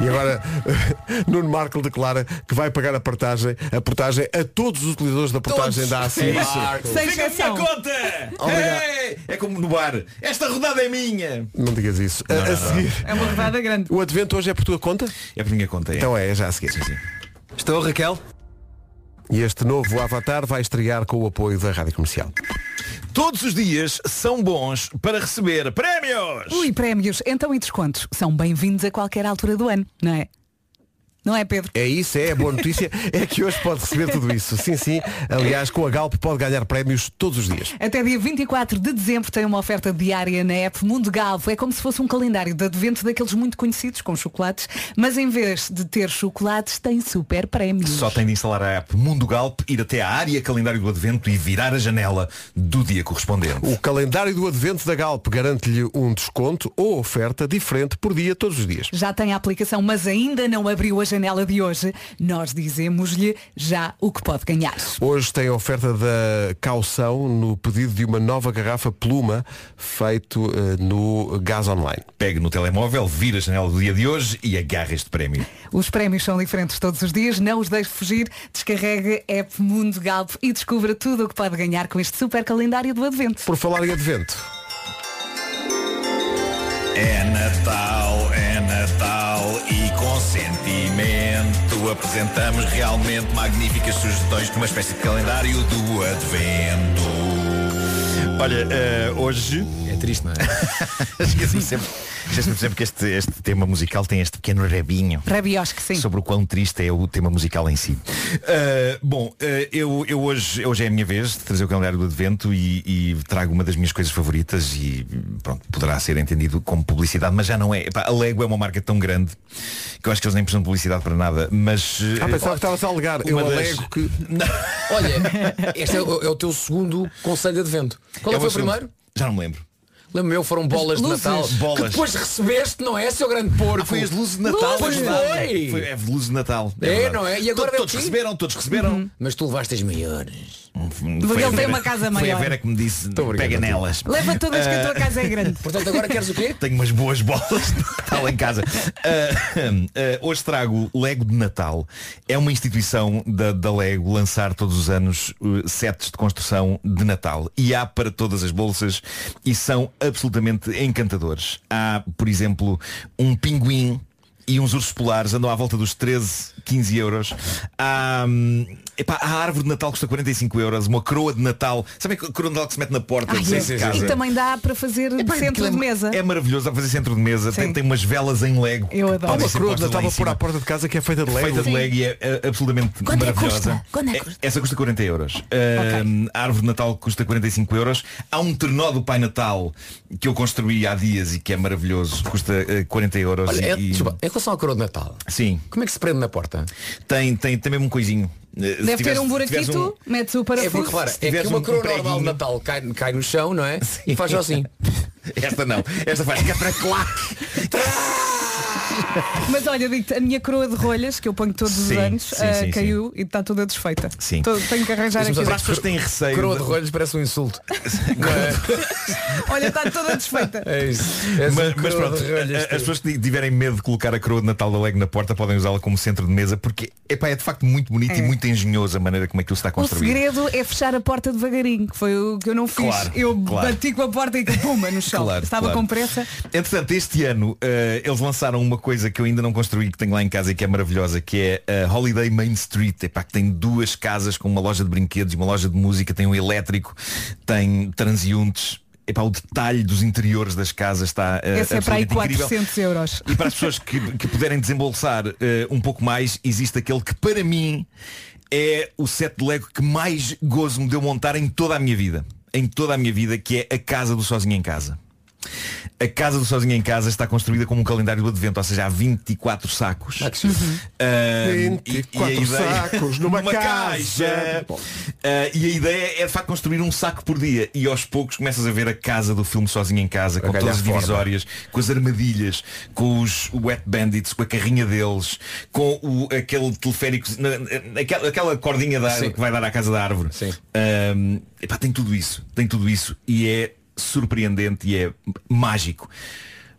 E agora <laughs> Nuno Marco declara que vai pagar a portagem, a portagem a todos os utilizadores da portagem Todos. da ACI. É. Sem Fica a minha exceção. conta! Obrigado. Ei, É como no bar. Esta rodada é minha. Não digas isso. A- a, seguir. É uma rodada grande. O advento hoje é por tua conta? É por minha conta. É. Então é, é já a seguir. Estou, Raquel? E este novo Avatar vai estrear com o apoio da Rádio Comercial. Todos os dias são bons para receber prémios. Ui, prémios. Então e descontos? São bem-vindos a qualquer altura do ano, não é? Não é, Pedro? É isso, é a boa notícia. <laughs> É que hoje pode receber tudo isso. Sim, sim. Aliás, com a Galp pode ganhar prémios todos os dias. Até dia 24 de dezembro tem uma oferta diária na app Mundo Galvo. É como se fosse um calendário de advento daqueles muito conhecidos com chocolates, mas em vez de ter chocolates, tem super prémios. Só tem de instalar a app Mundo Galp, ir até à área calendário do Advento e virar a janela do dia correspondente. O calendário do advento da Galp garante-lhe um desconto ou oferta diferente por dia todos os dias. Já tem a aplicação, mas ainda não abriu a janela de hoje. Nós dizemos-lhe já o que pode ganhar. Hoje tem a oferta da caução no pedido de uma nova garrafa Pluma feito eh, no Gás Online. Pegue no telemóvel, vira a janela do dia de hoje e agarra este prémio. Os prémios são diferentes todos os dias, não os deixe fugir. Descarregue a app Mundo Galp e descubra tudo o que pode ganhar com este super calendário do Advento. Por falar em advento, É Natal, apresentamos realmente magníficas sugestões numa espécie de calendário do Advento. Olha, eh, hoje triste, não é? <laughs> esqueço-me sempre, sempre que este, este tema musical tem este pequeno rebinho. Rabiosque, sim. sobre o quão triste é o tema musical em si. Uh, bom, uh, eu, eu hoje, hoje é a minha vez de trazer o calendário do Advento e, e trago uma das minhas coisas favoritas e pronto, poderá ser entendido como publicidade, mas já não é. Epá, a Lego é uma marca tão grande que eu acho que eles nem precisam de publicidade para nada. Mas. uh, ah, pensava que estavas a alegar. Eu uma das- alego que. <laughs> Olha, este é o, é o teu segundo conselho de advento. Qual é, É foi o primeiro? Já não me lembro. Lembro-me eu, foram bolas de luzes. Natal. Bolas. Que depois recebeste, não é, seu grande porco? Ah, foi as luzes de Natal, Pois é verdade. foi. Foi é, luzes de Natal. É, verdade. não é? E agora é todos quê? receberam, todos receberam. Mas tu levaste as maiores. Porque Foi a ele tem Vera- uma casa Foi a maior. Vera que me disse, pega nelas. Leva todas que a tua casa é grande. Portanto, agora queres o quê? <laughs> Tenho umas boas bolas de Natal em casa. Ah, ah, hoje trago Lego de Natal. É uma instituição da, da Lego lançar todos os anos uh, sets de construção de Natal. E há para todas as bolsas e são absolutamente encantadores. Há, por exemplo, um pinguim e uns ursos polares andam à volta dos 13, 15 euros. Há, hum, epá, a árvore de Natal custa 45 euros, uma coroa de Natal. Sabe a coroa de Natal que se mete na porta Ai, de é. casa? E também dá para fazer Epá, centro é- de mesa. É maravilhoso, dá para fazer centro de mesa. Tem, Sim. tem umas velas em Lego. Eu que adoro. Há uma coroa de Natal a pôr à porta de casa que é feita de Lego. Feita de Lego e é, é absolutamente Quanto é que maravilhosa. custa? Quanto é que custa? essa custa 40 euros. Ah, A árvore de Natal custa 45 euros. Há um trenó do Pai Natal que eu construí há dias e que é maravilhoso. Custa ah, 40 euros. Olha, e, é, e- desculpa, em relação à coroa de Natal, Sim, como é que se prende na porta? Tem, tem, tem mesmo um coisinho. Ah, se Deve ter tiveres- um se tiveres buraquito, metes o É parafuso. porque, repara, é que uma um coroa normal de Natal cai, cai no chão, não é? E faz assim. <laughs> Esta não. Esta faz <laughs> catraclac. <laughs> Mas olha, digo a minha coroa de rolhas, que eu ponho todos Sim, os anos, sim, ah, sim, caiu e está toda desfeita. Sim. Tô- tenho que arranjar aqui. Para as pessoas que têm receio. Coroa de rolhos parece um insulto. <laughs> Olha, está toda desfeita. É isso. És Mas, um mas coroa pronto, de rolhos, as tu. pessoas que tiverem medo de colocar a coroa de Natal da Lego na porta podem usá-la como centro de mesa porque epá, é de facto muito bonito e É. muito engenhoso a maneira como aquilo está O construído. segredo é fechar a porta devagarinho, que foi o que eu não fiz. Claro, eu claro. bati com a porta e puma no chão. Claro, Estava claro. com pressa. Entretanto, este ano eh, eles lançaram uma coisa que eu ainda não construí, que tenho lá em casa e que é maravilhosa, que é a Holiday Main Street, epá, que tem duas casas com uma loja de brinquedos e uma loja de música, tem um elétrico, tem transeuntes. epá, o detalhe dos interiores das casas está uh, Esse é para aí absolutamente incrível. 400 euros. E para as pessoas que, que puderem desembolsar eh, um pouco mais, existe aquele que para mim é o set de Lego que mais gozo me deu montar em toda a minha vida. Em toda a minha vida, que é a casa do Sozinho em Casa. A casa do Sozinho em Casa está construída como um calendário do advento, ou seja, há 24 sacos. Ah, e- e a 24 sacos numa casa. Bom. Ah, e a ideia é de facto construir um saco por dia e aos poucos começas a ver a casa do filme Sozinho em Casa, com todas as forma. divisórias, com as armadilhas, com os Wet Bandits, com a carrinha deles, com o, aquele teleférico, na- na- aquela, aquela cordinha da que vai dar à casa da árvore. Sim. Ahm, epá, tem tudo isso, tem tudo isso e é surpreendente e é mágico.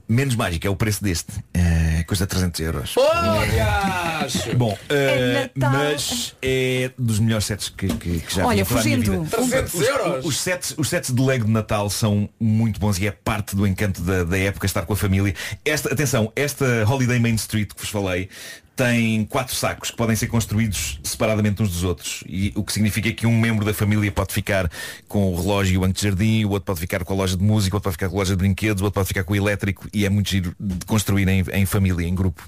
Menos mágico é o preço deste. É coisa de 300 euros. Olhas! Bom, É eh, Natal. mas é dos melhores sets que, que, que já vi Olha, fugindo. vida. 300 euros! Os, os sets, os sets de Lego de Natal são muito bons e é parte do encanto da, da época estar com a família. Esta, atenção, esta Holiday Main Street que vos falei tem quatro sacos que podem ser construídos separadamente uns dos outros. E o que significa que um membro da família pode ficar com o relógio e o banco de jardim, o outro pode ficar com a loja de música, o outro pode ficar com a loja de brinquedos, o outro pode ficar com o elétrico e é muito giro de construir em, em família, em grupo.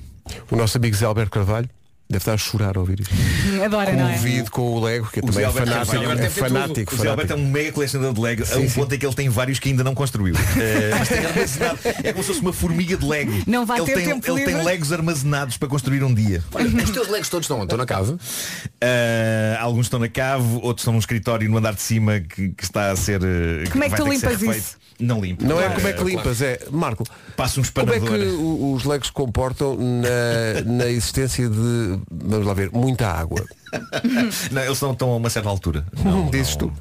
O nosso amigo Zé Alberto Carvalho deve estar a chorar a ouvir isto. Adora, não é? Convido com o Lego, que também Zé é Alberto fanático. Carvalho É fanático, O Zé Alberto é fanático. um mega colecionador de Lego, a um ponto em que ele tem vários que ainda não construiu. <laughs> Eh, mas tem armazenado. É como se fosse uma formiga de Lego. Não vai ele ter tem, tempo Ele tem livre? Legos armazenados para construir um dia. Olha, os teus legos todos estão, estão na cave. Eh, alguns estão na cave, outros estão num escritório no andar de cima que, que está a ser. eh, Como é que vai tu ter ser limpas refeito. isso? Não limpo. Não é como é que limpas, é Marco. Passa um Como é espanador. que o- os Legos comportam na, na existência de, vamos lá ver, muita água? <laughs> Não, eles não estão a uma certa altura. Não, <laughs> Dizes não. tu.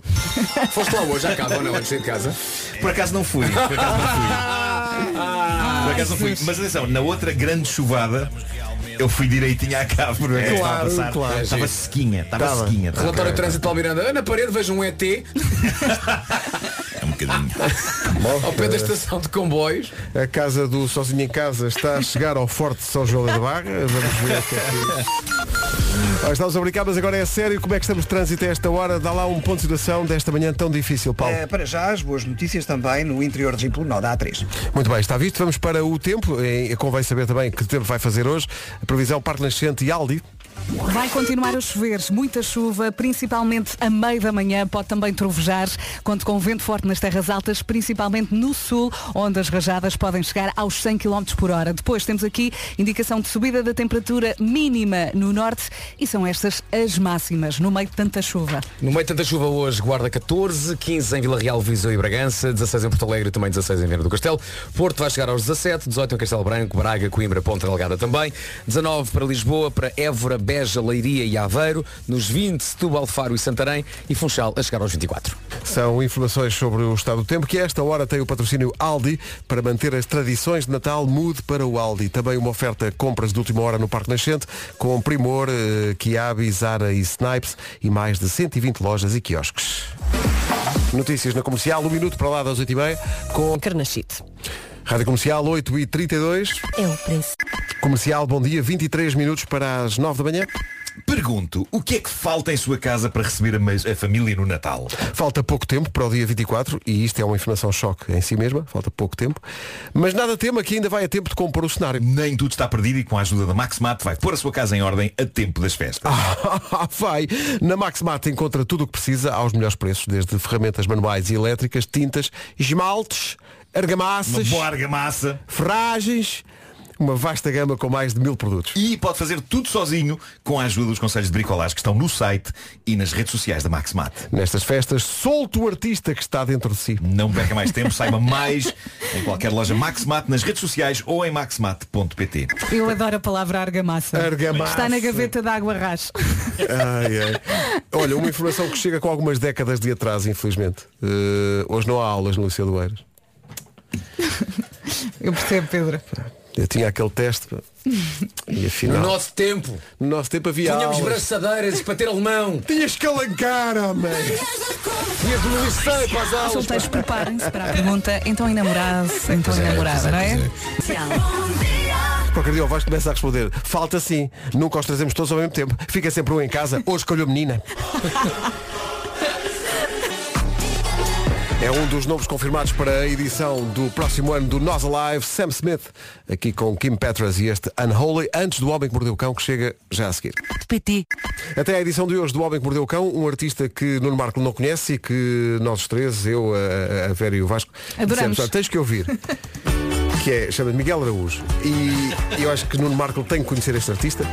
Foste lá hoje à casa ou não, antes de sair de casa? Por acaso não fui. Por acaso não fui. <laughs> Por acaso não fui. Mas atenção, na outra grande chuvada, eu fui direitinho à cave por ver o que estava a Claro, passar. claro. Estava sequinha, estava Estava. sequinha. estava. Relatório de trânsito de Miranda. Na parede vejo um ET <laughs> É um bocadinho. ao pé da estação de comboios. A casa do Sozinho em Casa está a chegar ao Forte de São João da Barra. Vamos ver o que é que... Estamos a brincar, mas agora é sério. Como é que estamos de trânsito a esta hora? Dá lá um ponto de situação desta manhã tão difícil, Paulo. Eh, para já, as boas notícias também no interior de Gimplo, nó da A3. Muito bem, está visto. Vamos para o tempo. Eh, Convém saber também que tempo vai fazer hoje. A previsão Parque Nascente e Aldi. Vai continuar a chover, muita chuva, principalmente a meio da manhã, pode também trovejar, conto com vento forte nas terras altas, principalmente no sul, onde as rajadas podem chegar aos 100 km por hora. Depois temos aqui indicação de subida da temperatura mínima no norte e são estas as máximas, no meio de tanta chuva. No meio de tanta chuva hoje, Guarda 14, 15 em Vila Real, Viseu e Bragança, 16 em Porto Alegre também 16 em Viana do Castelo. Porto vai chegar aos 17, 18 em Castelo Branco, Braga, Coimbra, Ponta Delgada também. 19 para Lisboa, para Évora, Beja, Leiria e Aveiro. Nos 20, Setúbal, Faro e Santarém. E Funchal a chegar aos 24. São informações sobre o estado do tempo que esta hora tem o patrocínio Aldi para manter as tradições de Natal mude para o Aldi. Também uma oferta compras de última hora no Parque Nascente com Primor, eh, Kiabi, Zara e Snipes e mais de 120 lojas e quiosques. Notícias na comercial, um minuto para lá das 8h30 com Carnachite. Rádio Comercial 8h32. É o preço. Comercial, bom dia, 23 minutos para as 9 da manhã. Pergunto, o que é que falta em sua casa para receber a, a família no Natal? Falta pouco tempo para o dia 24 e isto é uma informação choque em si mesma, falta pouco tempo. Mas nada tema que ainda vai a tempo de compor o cenário. Nem tudo está perdido e com a ajuda da Maxmat vai pôr a sua casa em ordem a tempo das festas. <laughs> Vai! Na Maxmat encontra tudo o que precisa aos melhores preços, desde ferramentas manuais e elétricas, tintas, esmaltes, Uma argamassas, boa argamassa ferragens, uma vasta gama com mais de mil produtos. e pode fazer tudo sozinho com a ajuda dos conselhos de bricolagem que estão no site e nas redes sociais da Maxmat. Nestas festas, solto o artista que está dentro de si. Não perca mais tempo, saiba mais em qualquer loja Maxmat, nas redes sociais ou em maxmat.pt. Eu adoro a palavra argamassa. Argamassa. Está na gaveta da água ras. Ai, ai. Olha, uma informação que chega com algumas décadas de atraso, infelizmente. Eh, hoje não há aulas no Liceu do Eiras. Eu percebo, Pedro. Eu tinha aquele teste e No afinal, nosso tempo, no nosso tempo havia tínhamos aulas. braçadeiras para ter alemão. Tinhas que alancar, homem! Tínhamos um liceu para as aulas. Solteiros, preparem-se para a pergunta. Então enamorado, então enamorada, não é? Qualquer dia o Vasco começa a responder Falta sim, nunca os trazemos todos ao mesmo tempo Fica sempre um em casa, hoje escolheu a menina <laughs> É um dos nomes confirmados para a edição do próximo ano do Nós Alive, Sam Smith, aqui com Kim Petras e este Unholy, antes do Homem que Mordeu o Cão, que chega já a seguir. PT. Até a edição de hoje do Homem que Mordeu o Cão, um artista que Nuno Marco não conhece e que nós os três, eu, a, a Vera e o Vasco, Adoramos. dissemos, "Olha, tens que ouvir. que é, chama-se Miguel Araújo. E eu acho que Nuno Marco tem que conhecer este artista.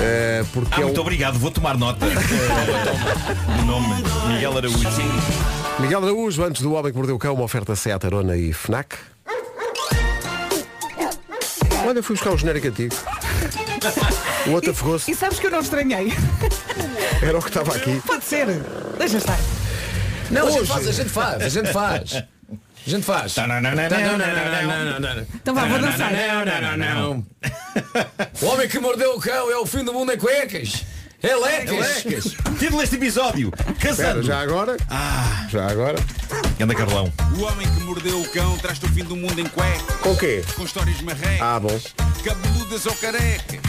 eh, porque Ah, é um- muito obrigado, vou tomar nota <laughs> do nome Miguel Araújo. Miguel Araújo, antes do Homem que Mordeu o Cão, uma oferta Seat Arona e FNAC. Olha, fui buscar o genérico antigo. O outro afogou-se, E sabes que eu não estranhei. era o que estava aqui. Pode ser. Deixa estar. Não, a gente Hoje- faz, a gente faz, a gente faz. A gente faz. Não, não, não, não, não, não, não, não. Então vá, vou dançar. Não, não, não, não. O homem que mordeu o cão é o fim do mundo em cuecas. É lecas. Título deste episódio, Espera, Casando. já agora? Já agora? Anda Carlão. O homem que mordeu o cão traz-te o fim do mundo em cuecas, Com o quê? com histórias marrecas, Ah, bom. cabeludas ou carecas.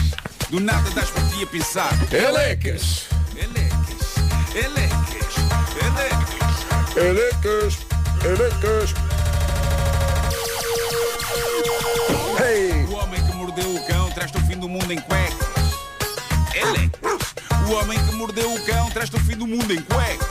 Do nada das por ti a pensar. É lecas. Elecas, elecas, elecas. Elecas, elecas. Hey! O homem que mordeu o cão traz-te o fim do mundo em cuecas. Elecas. O homem que mordeu o cão traz-te o fim do mundo em cuecas.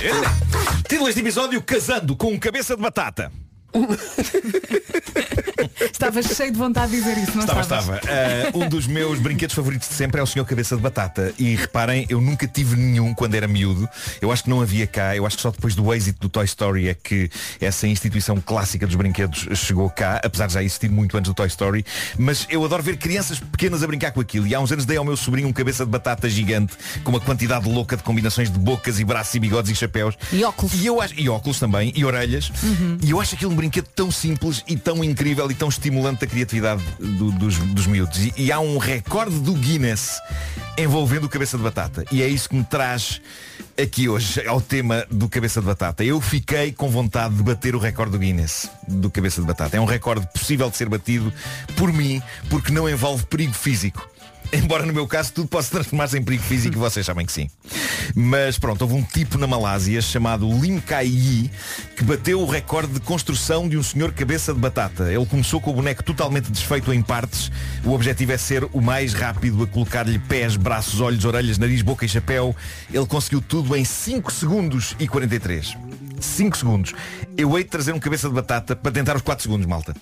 Elecas. Título deste episódio, Casando com um cabeça de batata. <laughs> Estavas cheio de vontade de dizer isso, não Estava, estavas? estava. Ah, um dos meus brinquedos favoritos de sempre é o Senhor Cabeça de Batata. E reparem, eu nunca tive nenhum quando era miúdo. Eu acho que não havia cá. Eu acho que só depois do êxito do Toy Story é que essa instituição clássica dos brinquedos chegou cá, apesar de já existir muito antes do Toy Story. Mas eu adoro ver crianças pequenas a brincar com aquilo. E há uns anos dei ao meu sobrinho um cabeça de batata gigante, com uma quantidade louca de combinações de bocas e braços e bigodes e chapéus. E óculos. E, eu acho, e óculos também, e orelhas. E eu acho aquilo um brinquedo tão simples e tão incrível e tão estimulante da criatividade do- dos, dos miúdos. E, e há um recorde do Guinness envolvendo o cabeça de batata. E é isso que me traz aqui hoje ao tema do cabeça de batata. Eu fiquei com vontade de bater o recorde do Guinness do cabeça de batata. É um recorde possível de ser batido por mim, porque não envolve perigo físico. Embora no meu caso tudo possa transformar-se em perigo físico vocês sabem que sim. Mas pronto, houve um tipo na Malásia chamado Lim Kai Yi que bateu o recorde de construção de um senhor cabeça de batata. Ele começou com o boneco totalmente desfeito em partes. O objetivo é ser o mais rápido a colocar-lhe pés, braços, olhos, orelhas, nariz, boca e chapéu. Ele conseguiu tudo em 5 segundos e 43. 5 segundos. Eu hei de trazer um cabeça de batata para tentar os 4 segundos, malta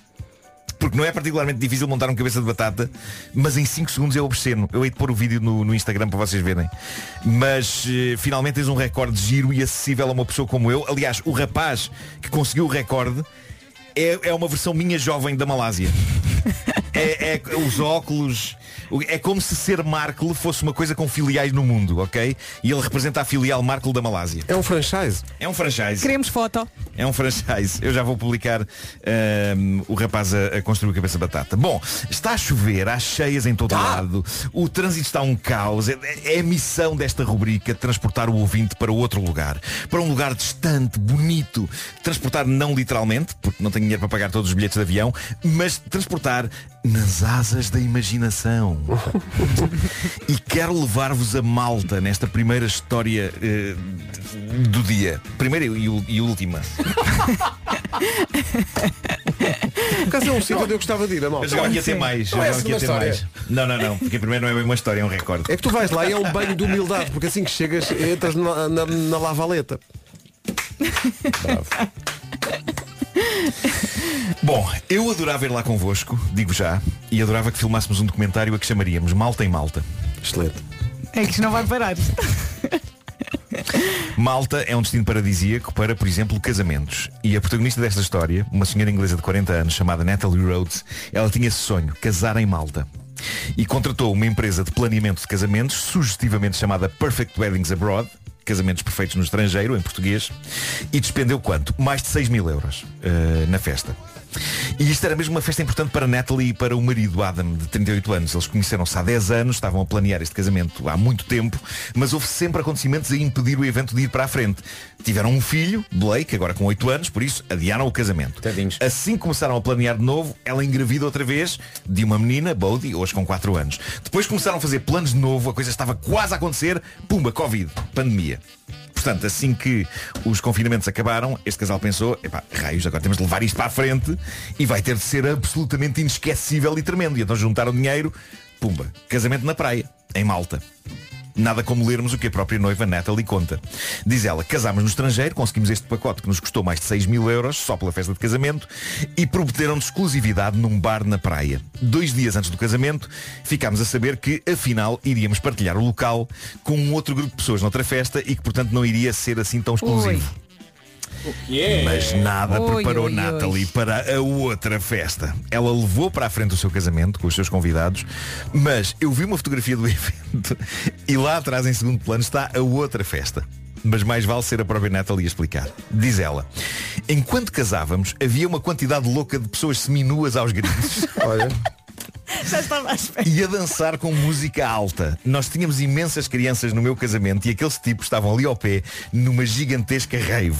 porque não é particularmente difícil montar um cabeça de batata, mas em 5 segundos é obsceno. Eu hei de pôr o vídeo no, no Instagram para vocês verem. Mas eh, finalmente tens um recorde giro e acessível a uma pessoa como eu. Aliás, o rapaz que conseguiu o recorde é, é uma versão minha jovem da Malásia. <laughs> É, é os óculos. É como se ser Markle fosse uma coisa com filiais no mundo, ok? E ele representa a filial Markle da Malásia. É um franchise. É um franchise. Queremos foto. É um franchise. Eu já vou publicar ahm, o rapaz a, a construir o cabeça batata. Bom, está a chover, há cheias em todo lado. O trânsito está um caos. É, é a missão desta rubrica transportar o ouvinte para outro lugar. Para um lugar distante, bonito. Transportar não literalmente, porque não tenho dinheiro para pagar todos os bilhetes de avião, mas transportar nas asas da imaginação. <laughs> e quero levar-vos a Malta nesta primeira história eh, do dia. Primeira e, e última. Por acaso é um sítio onde eu gostava de ir, a Eu malta. jogava aqui a ter mais. eu Não é a jogava aqui a ter mais. Não, não, não. Porque primeiro não é bem uma história, é um recorde. É que tu vais lá e é um banho de humildade, porque assim que chegas, entras na, na, na lavaleta. Bom, eu adorava ir lá convosco, digo já, e adorava que filmássemos um documentário a que chamaríamos Malta em Malta. Excelente. É que isto não vai parar. Malta é um destino paradisíaco para, por exemplo, casamentos. E a protagonista desta história, uma senhora inglesa de 40 anos chamada Natalie Rhodes, ela tinha esse sonho, casar em Malta. E contratou uma empresa de planeamento de casamentos, sugestivamente chamada Perfect Weddings Abroad, casamentos perfeitos no estrangeiro, em português, e despendeu quanto? Mais de 6 mil euros eh, na festa. E isto era mesmo uma festa importante para Natalie e para o marido Adam, de 38 anos. Eles conheceram-se há 10 anos, estavam a planear este casamento há muito tempo, mas houve sempre acontecimentos a impedir o evento de ir para a frente. Tiveram um filho, Blake, agora com 8 anos, por isso adiaram o casamento. Tadinhos. Assim começaram a planear de novo, ela engravida outra vez de uma menina, Bodhi, hoje com 4 anos. Depois começaram a fazer planos de novo, a coisa estava quase a acontecer, pumba, Covid, pandemia. Portanto, assim que os confinamentos acabaram, este casal pensou, epá, raios, agora temos de levar isto para a frente e vai ter de ser absolutamente inesquecível e tremendo. E então juntaram dinheiro, pumba, casamento na praia, em Malta. Nada como lermos o que a própria noiva Natalie conta. Diz ela, casámos no estrangeiro, conseguimos este pacote que nos custou mais de 6 mil euros só pela festa de casamento e prometeram-nos exclusividade num bar na praia. Dois dias antes do casamento, ficámos a saber que, afinal, iríamos partilhar o local com um outro grupo de pessoas noutra festa e que, portanto, não iria ser assim tão exclusivo. Mas nada Oi, preparou oi, Natalie oi. para a outra festa. Ela levou para a frente o seu casamento com os seus convidados, mas eu vi uma fotografia do <laughs> evento e lá atrás, em segundo plano, está a outra festa. Mas mais vale ser a própria Natalie a explicar. Diz ela, enquanto casávamos, havia uma quantidade louca de pessoas seminuas aos gritos. Olha, <laughs> <laughs> Já estava à espera. e a dançar com música alta. Nós tínhamos imensas crianças no meu casamento e aqueles tipos estavam ali ao pé numa gigantesca rave.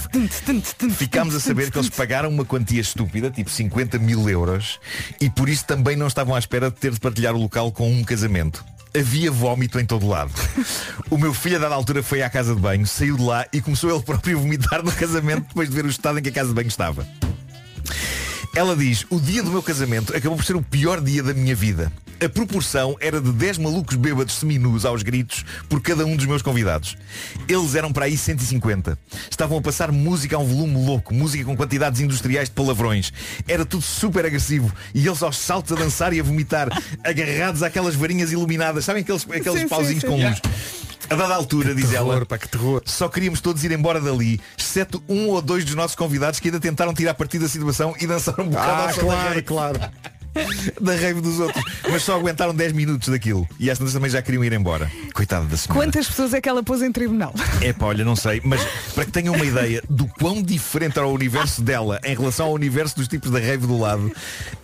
Ficámos a saber que eles pagaram uma quantia estúpida, tipo 50 mil euros, e por isso também não estavam à espera de ter de partilhar o local com um casamento. Havia vómito em todo lado. <laughs> O meu filho a dada altura foi à casa de banho, saiu de lá e começou ele próprio a vomitar no casamento depois de ver o estado em que a casa de banho estava. Ela diz, o dia do meu casamento acabou por ser o pior dia da minha vida. A proporção era de 10 malucos bêbados seminus aos gritos por cada um dos meus convidados. Eles eram para aí 150. Estavam a passar música a um volume louco, música com quantidades industriais de palavrões. Era tudo super agressivo. E eles aos saltos a dançar e a vomitar, <laughs> agarrados àquelas varinhas iluminadas. Sabem aqueles, aqueles Sim, pauzinhos sim, com sim. luz? A dada altura, diz ela, terror, pá, que terror. só queríamos todos ir embora dali, exceto um ou dois dos nossos convidados que ainda tentaram tirar partido da situação e dançaram um bocado Ah, claro, claro. <laughs> da rave dos outros. Mas só aguentaram 10 minutos daquilo. E às tantas também já queriam ir embora. Coitada da senhora. Quantas pessoas é que ela pôs em tribunal? É pá, olha, não sei, mas para que tenham uma ideia do quão diferente era o universo dela em relação ao universo dos tipos da rave do lado,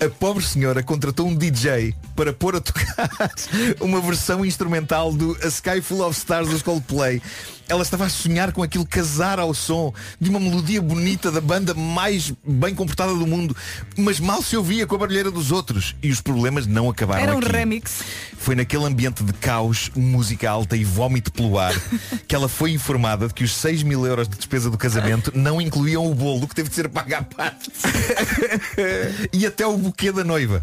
a pobre senhora contratou um DJ para pôr a tocar <laughs> uma versão instrumental do A Sky Full of Stars dos Coldplay. Ela estava a sonhar com aquilo casar ao som de uma melodia bonita da banda mais bem comportada do mundo, mas mal se ouvia com a barulheira dos outros. E os problemas não acabaram Era um aqui. remix. Foi naquele ambiente de caos, música alta e vómito pelo ar <laughs> que ela foi informada de que os 6 mil euros de despesa do casamento não incluíam o bolo que teve de ser pago à parte. <laughs> <laughs> e até o buquê da noiva.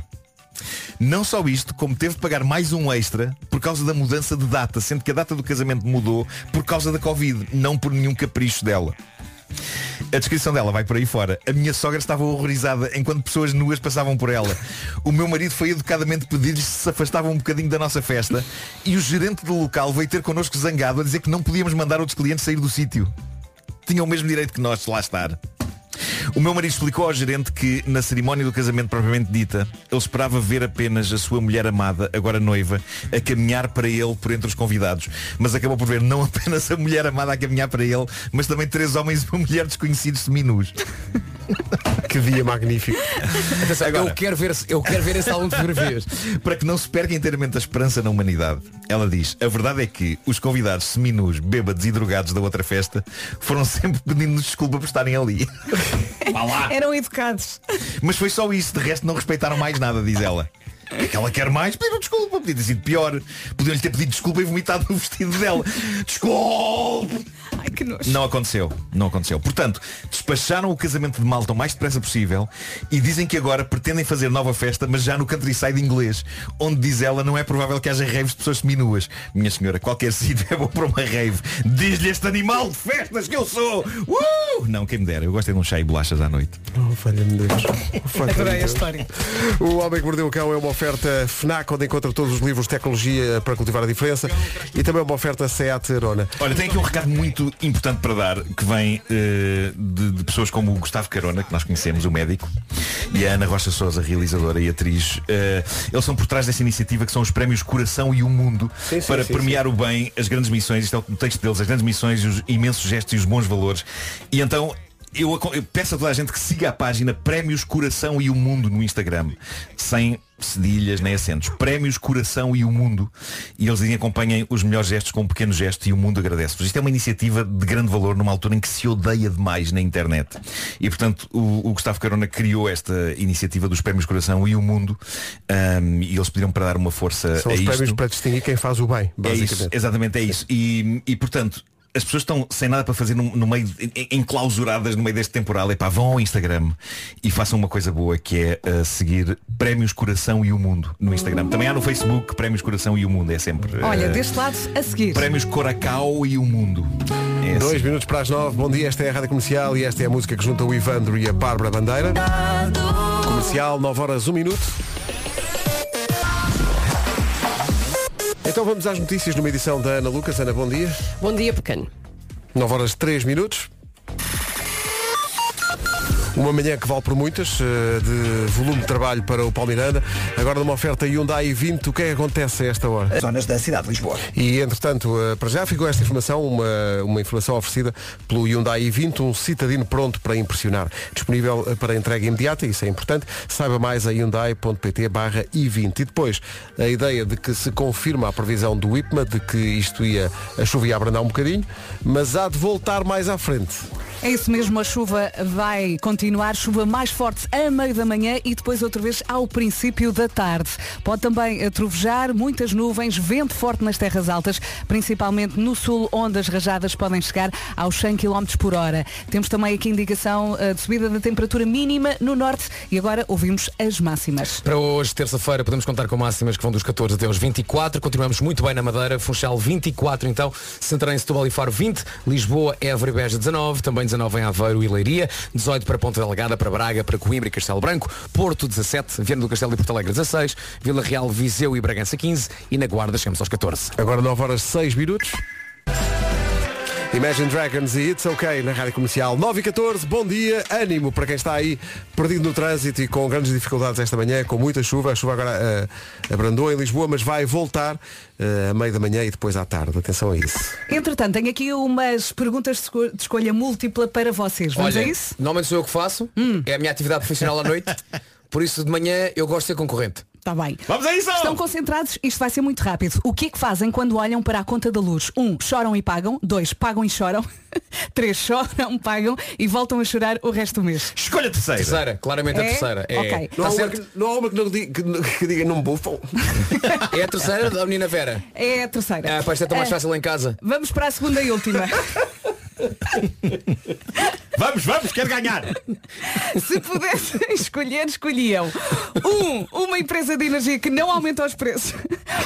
Não só isto, como teve de pagar mais um extra por causa da mudança de data, sendo que a data do casamento mudou por causa da Covid, não por nenhum capricho dela. A descrição dela vai por aí fora. A minha sogra estava horrorizada enquanto pessoas nuas passavam por ela. O meu marido foi educadamente pedir-lhes se se afastavam um bocadinho da nossa festa e o gerente do local veio ter connosco zangado a dizer que não podíamos mandar outros clientes sair do sítio. Tinham o mesmo direito que nós de lá estar. O meu marido explicou ao gerente que, na cerimónia do casamento propriamente dita, ele esperava ver apenas a sua mulher amada, agora noiva, a caminhar para ele por entre os convidados. Mas acabou por ver não <laughs> apenas a mulher amada a caminhar para ele, mas também três homens e uma mulher desconhecidos seminus. Que dia magnífico. Atenção, Agora- eu, quero ver, eu quero ver esse álbum de fotografias. <laughs> Para que não se perca inteiramente a esperança na humanidade. Ela diz, a verdade é que os convidados seminus, bêbados e drogados da outra festa foram <laughs> sempre pedindo-nos desculpa por estarem ali. <laughs> Eram educados. Mas foi só isso, de resto não respeitaram mais nada, diz ela. É que ela quer mais, pediram desculpa, podia ter sido pior. Podiam-lhe ter pedido desculpa e vomitado no vestido dela. Desculpe! Ai, que nojo. Não aconteceu, não aconteceu. Portanto, despacharam o casamento de Malta o mais depressa possível e dizem que agora pretendem fazer nova festa, mas já no countryside inglês, onde diz ela não é provável que haja raves de pessoas seminuas. Minha senhora, qualquer <laughs> sítio é bom para uma rave. Diz-lhe este animal de festas que eu sou! Uh! Não, quem me dera, eu gosto é de um chá e bolachas à noite. Oh, falha-me Deus. <laughs> Falha-me Adorei a Deus. história. O Homem que Mordeu o Cão é uma oferta FNAC, onde encontra todos os livros de tecnologia para cultivar a diferença e também uma oferta SEAT Arona. Olha, tem aqui um recado muito importante para dar que vem eh, de, de pessoas como o Gustavo Carona, que nós conhecemos, o médico, e a Ana Rocha Souza, realizadora e atriz. Eh, eles são por trás dessa iniciativa que são os prémios Coração e o Mundo Sim, sim, para sim, premiar o bem, as grandes missões, isto é o texto deles, as grandes missões, os imensos gestos e os bons valores. E então eu, eu peço a toda a gente que siga a página Prémios Coração e o Mundo no Instagram, sem cedilhas nem acentos. Prémios Coração e o Mundo. E eles dizem acompanhem os melhores gestos com um pequeno gesto e o mundo agradece-vos. Isto é uma iniciativa de grande valor numa altura em que se odeia demais na internet. E portanto o, o Gustavo Carona criou esta iniciativa dos Prémios Coração e o Mundo ahm, e eles pediram para dar uma força São os prémios para distinguir quem faz o bem, É isso, basicamente. exatamente é isso. E, e portanto, as pessoas estão sem nada para fazer no, no meio, en- enclausuradas no meio deste temporal. Epá, vão ao Instagram e façam uma coisa boa que é uh, seguir Prémios Coração e o Mundo no Instagram. Também há no Facebook Prémios Coração e o Mundo. É sempre. Olha, uh, deste lado a seguir. Prémios Coracau e o Mundo. É assim. Dois minutos para as nove. Bom dia, esta é a Rádio Comercial e esta é a música que junta o Ivandro e a Bárbara Bandeira. Comercial, 9 horas, 1 minuto. Então vamos às notícias numa edição da Ana Lucas. Ana, bom dia. Bom dia, pequeno. 9 horas 3 minutos. Uma manhã que vale por muitas, eh, de volume de trabalho para o Palmiranda. Agora numa oferta Hyundai i20, o que é que acontece a esta hora? Zonas da cidade de Lisboa. E entretanto, eh, para já ficou esta informação, uma, uma informação oferecida pelo Hyundai i20, um citadino pronto para impressionar. Disponível eh, para entrega imediata, isso é importante. Saiba mais a hyundai.pt barra i20. E depois, a ideia de que se confirma a previsão do IPMA de que isto ia, a chuva ia abrandar um bocadinho, mas há de voltar mais à frente. É isso mesmo, a chuva vai continuar, chuva mais forte a meio da manhã e depois outra vez ao princípio da tarde. Pode também trovejar, muitas nuvens, vento forte nas terras altas, principalmente no sul, onde as rajadas podem chegar aos 100 km por hora. Temos também aqui indicação eh, de subida da temperatura mínima no norte e agora ouvimos as máximas. Para hoje, terça-feira, podemos contar com máximas que vão dos 14 até aos 24. Continuamos muito bem na Madeira. Funchal 24, então. Santarém, Setúbal e Faro 20. Lisboa, Évora e Beja 19. Também 19 em Aveiro e Leiria. 18 para Ponta Delgada, para Braga, para Coimbra e Castelo Branco. Porto 17. Viana do Castelo e Porto Alegre 16. Vila Real, Viseu e Bragança 15. E na Guarda chegamos aos 14. Agora 9 horas 6 minutos. Imagine Dragons e It's OK na Rádio Comercial 9 e 14, bom dia, ânimo para quem está aí perdido no trânsito e com grandes dificuldades esta manhã, com muita chuva. A chuva agora eh, abrandou em Lisboa, mas vai voltar eh, a meio da manhã e depois à tarde. Atenção a isso. Entretanto, tenho aqui umas perguntas de esco- de escolha múltipla para vocês. Vamos Olha, a isso? normalmente sou eu que faço. É a minha atividade profissional à noite. <laughs> Por isso, de manhã, eu gosto de ser concorrente. Está bem. Vamos a isso! Estão concentrados? Isto vai ser muito rápido. O que é que fazem quando olham para a conta da luz? Um, choram e pagam. Dois, pagam e choram. <laughs> Três, choram, pagam e voltam a chorar o resto do mês. Escolha a terceira. Terceira, claramente a É? terceira. É, Ok. Não Tá há, uma certo? que, não há uma que, não diga, que, que diga não bufam. <laughs> é a terceira da menina Vera. É a terceira. Ah, pá, isto é tão mais Ah, fácil em casa. Vamos para a segunda e última. <laughs> <laughs> Vamos, vamos, quero ganhar. Se pudessem escolher, escolhiam. Um, uma empresa de energia que não aumenta os preços.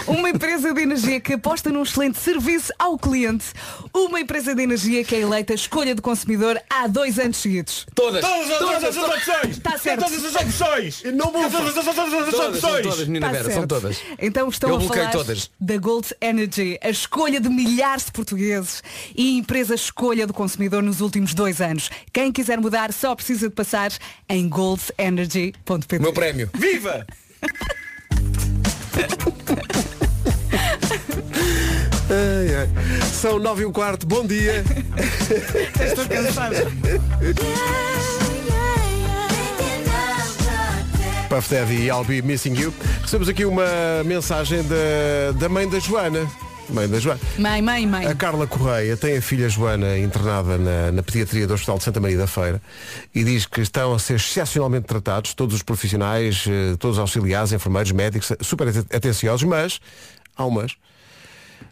Uma empresa de energia que aposta num excelente serviço ao cliente. Uma empresa de energia que é eleita escolha do consumidor há dois anos seguidos. Todas. Todas, as- todas as opções. Tá certo. Todas as opções. Não Todas, as- todas, as- todas as Todas, são opções. todas, menina Tá Vera, são todas. Então estão Eu a falar todas. da Gold Energy, a escolha de milhares de portugueses e empresa escolha do consumidor nos últimos dois anos. Quem quiser mudar só precisa de passar em goldenergy.pt. O meu prémio. Viva! Ai, ai. São 9 e um quarto, bom dia. Estou cansada. Puff Daddy e I'll Be Missing You. Recebemos aqui uma mensagem da, da mãe da Joana. Mãe da Joana. Mãe, mãe, mãe. A Carla Correia tem a filha Joana internada na, na pediatria do Hospital de Santa Maria da Feira e diz que estão a ser excepcionalmente tratados, todos os profissionais, eh, todos os auxiliares, enfermeiros, médicos, super aten- atenciosos, mas há umas,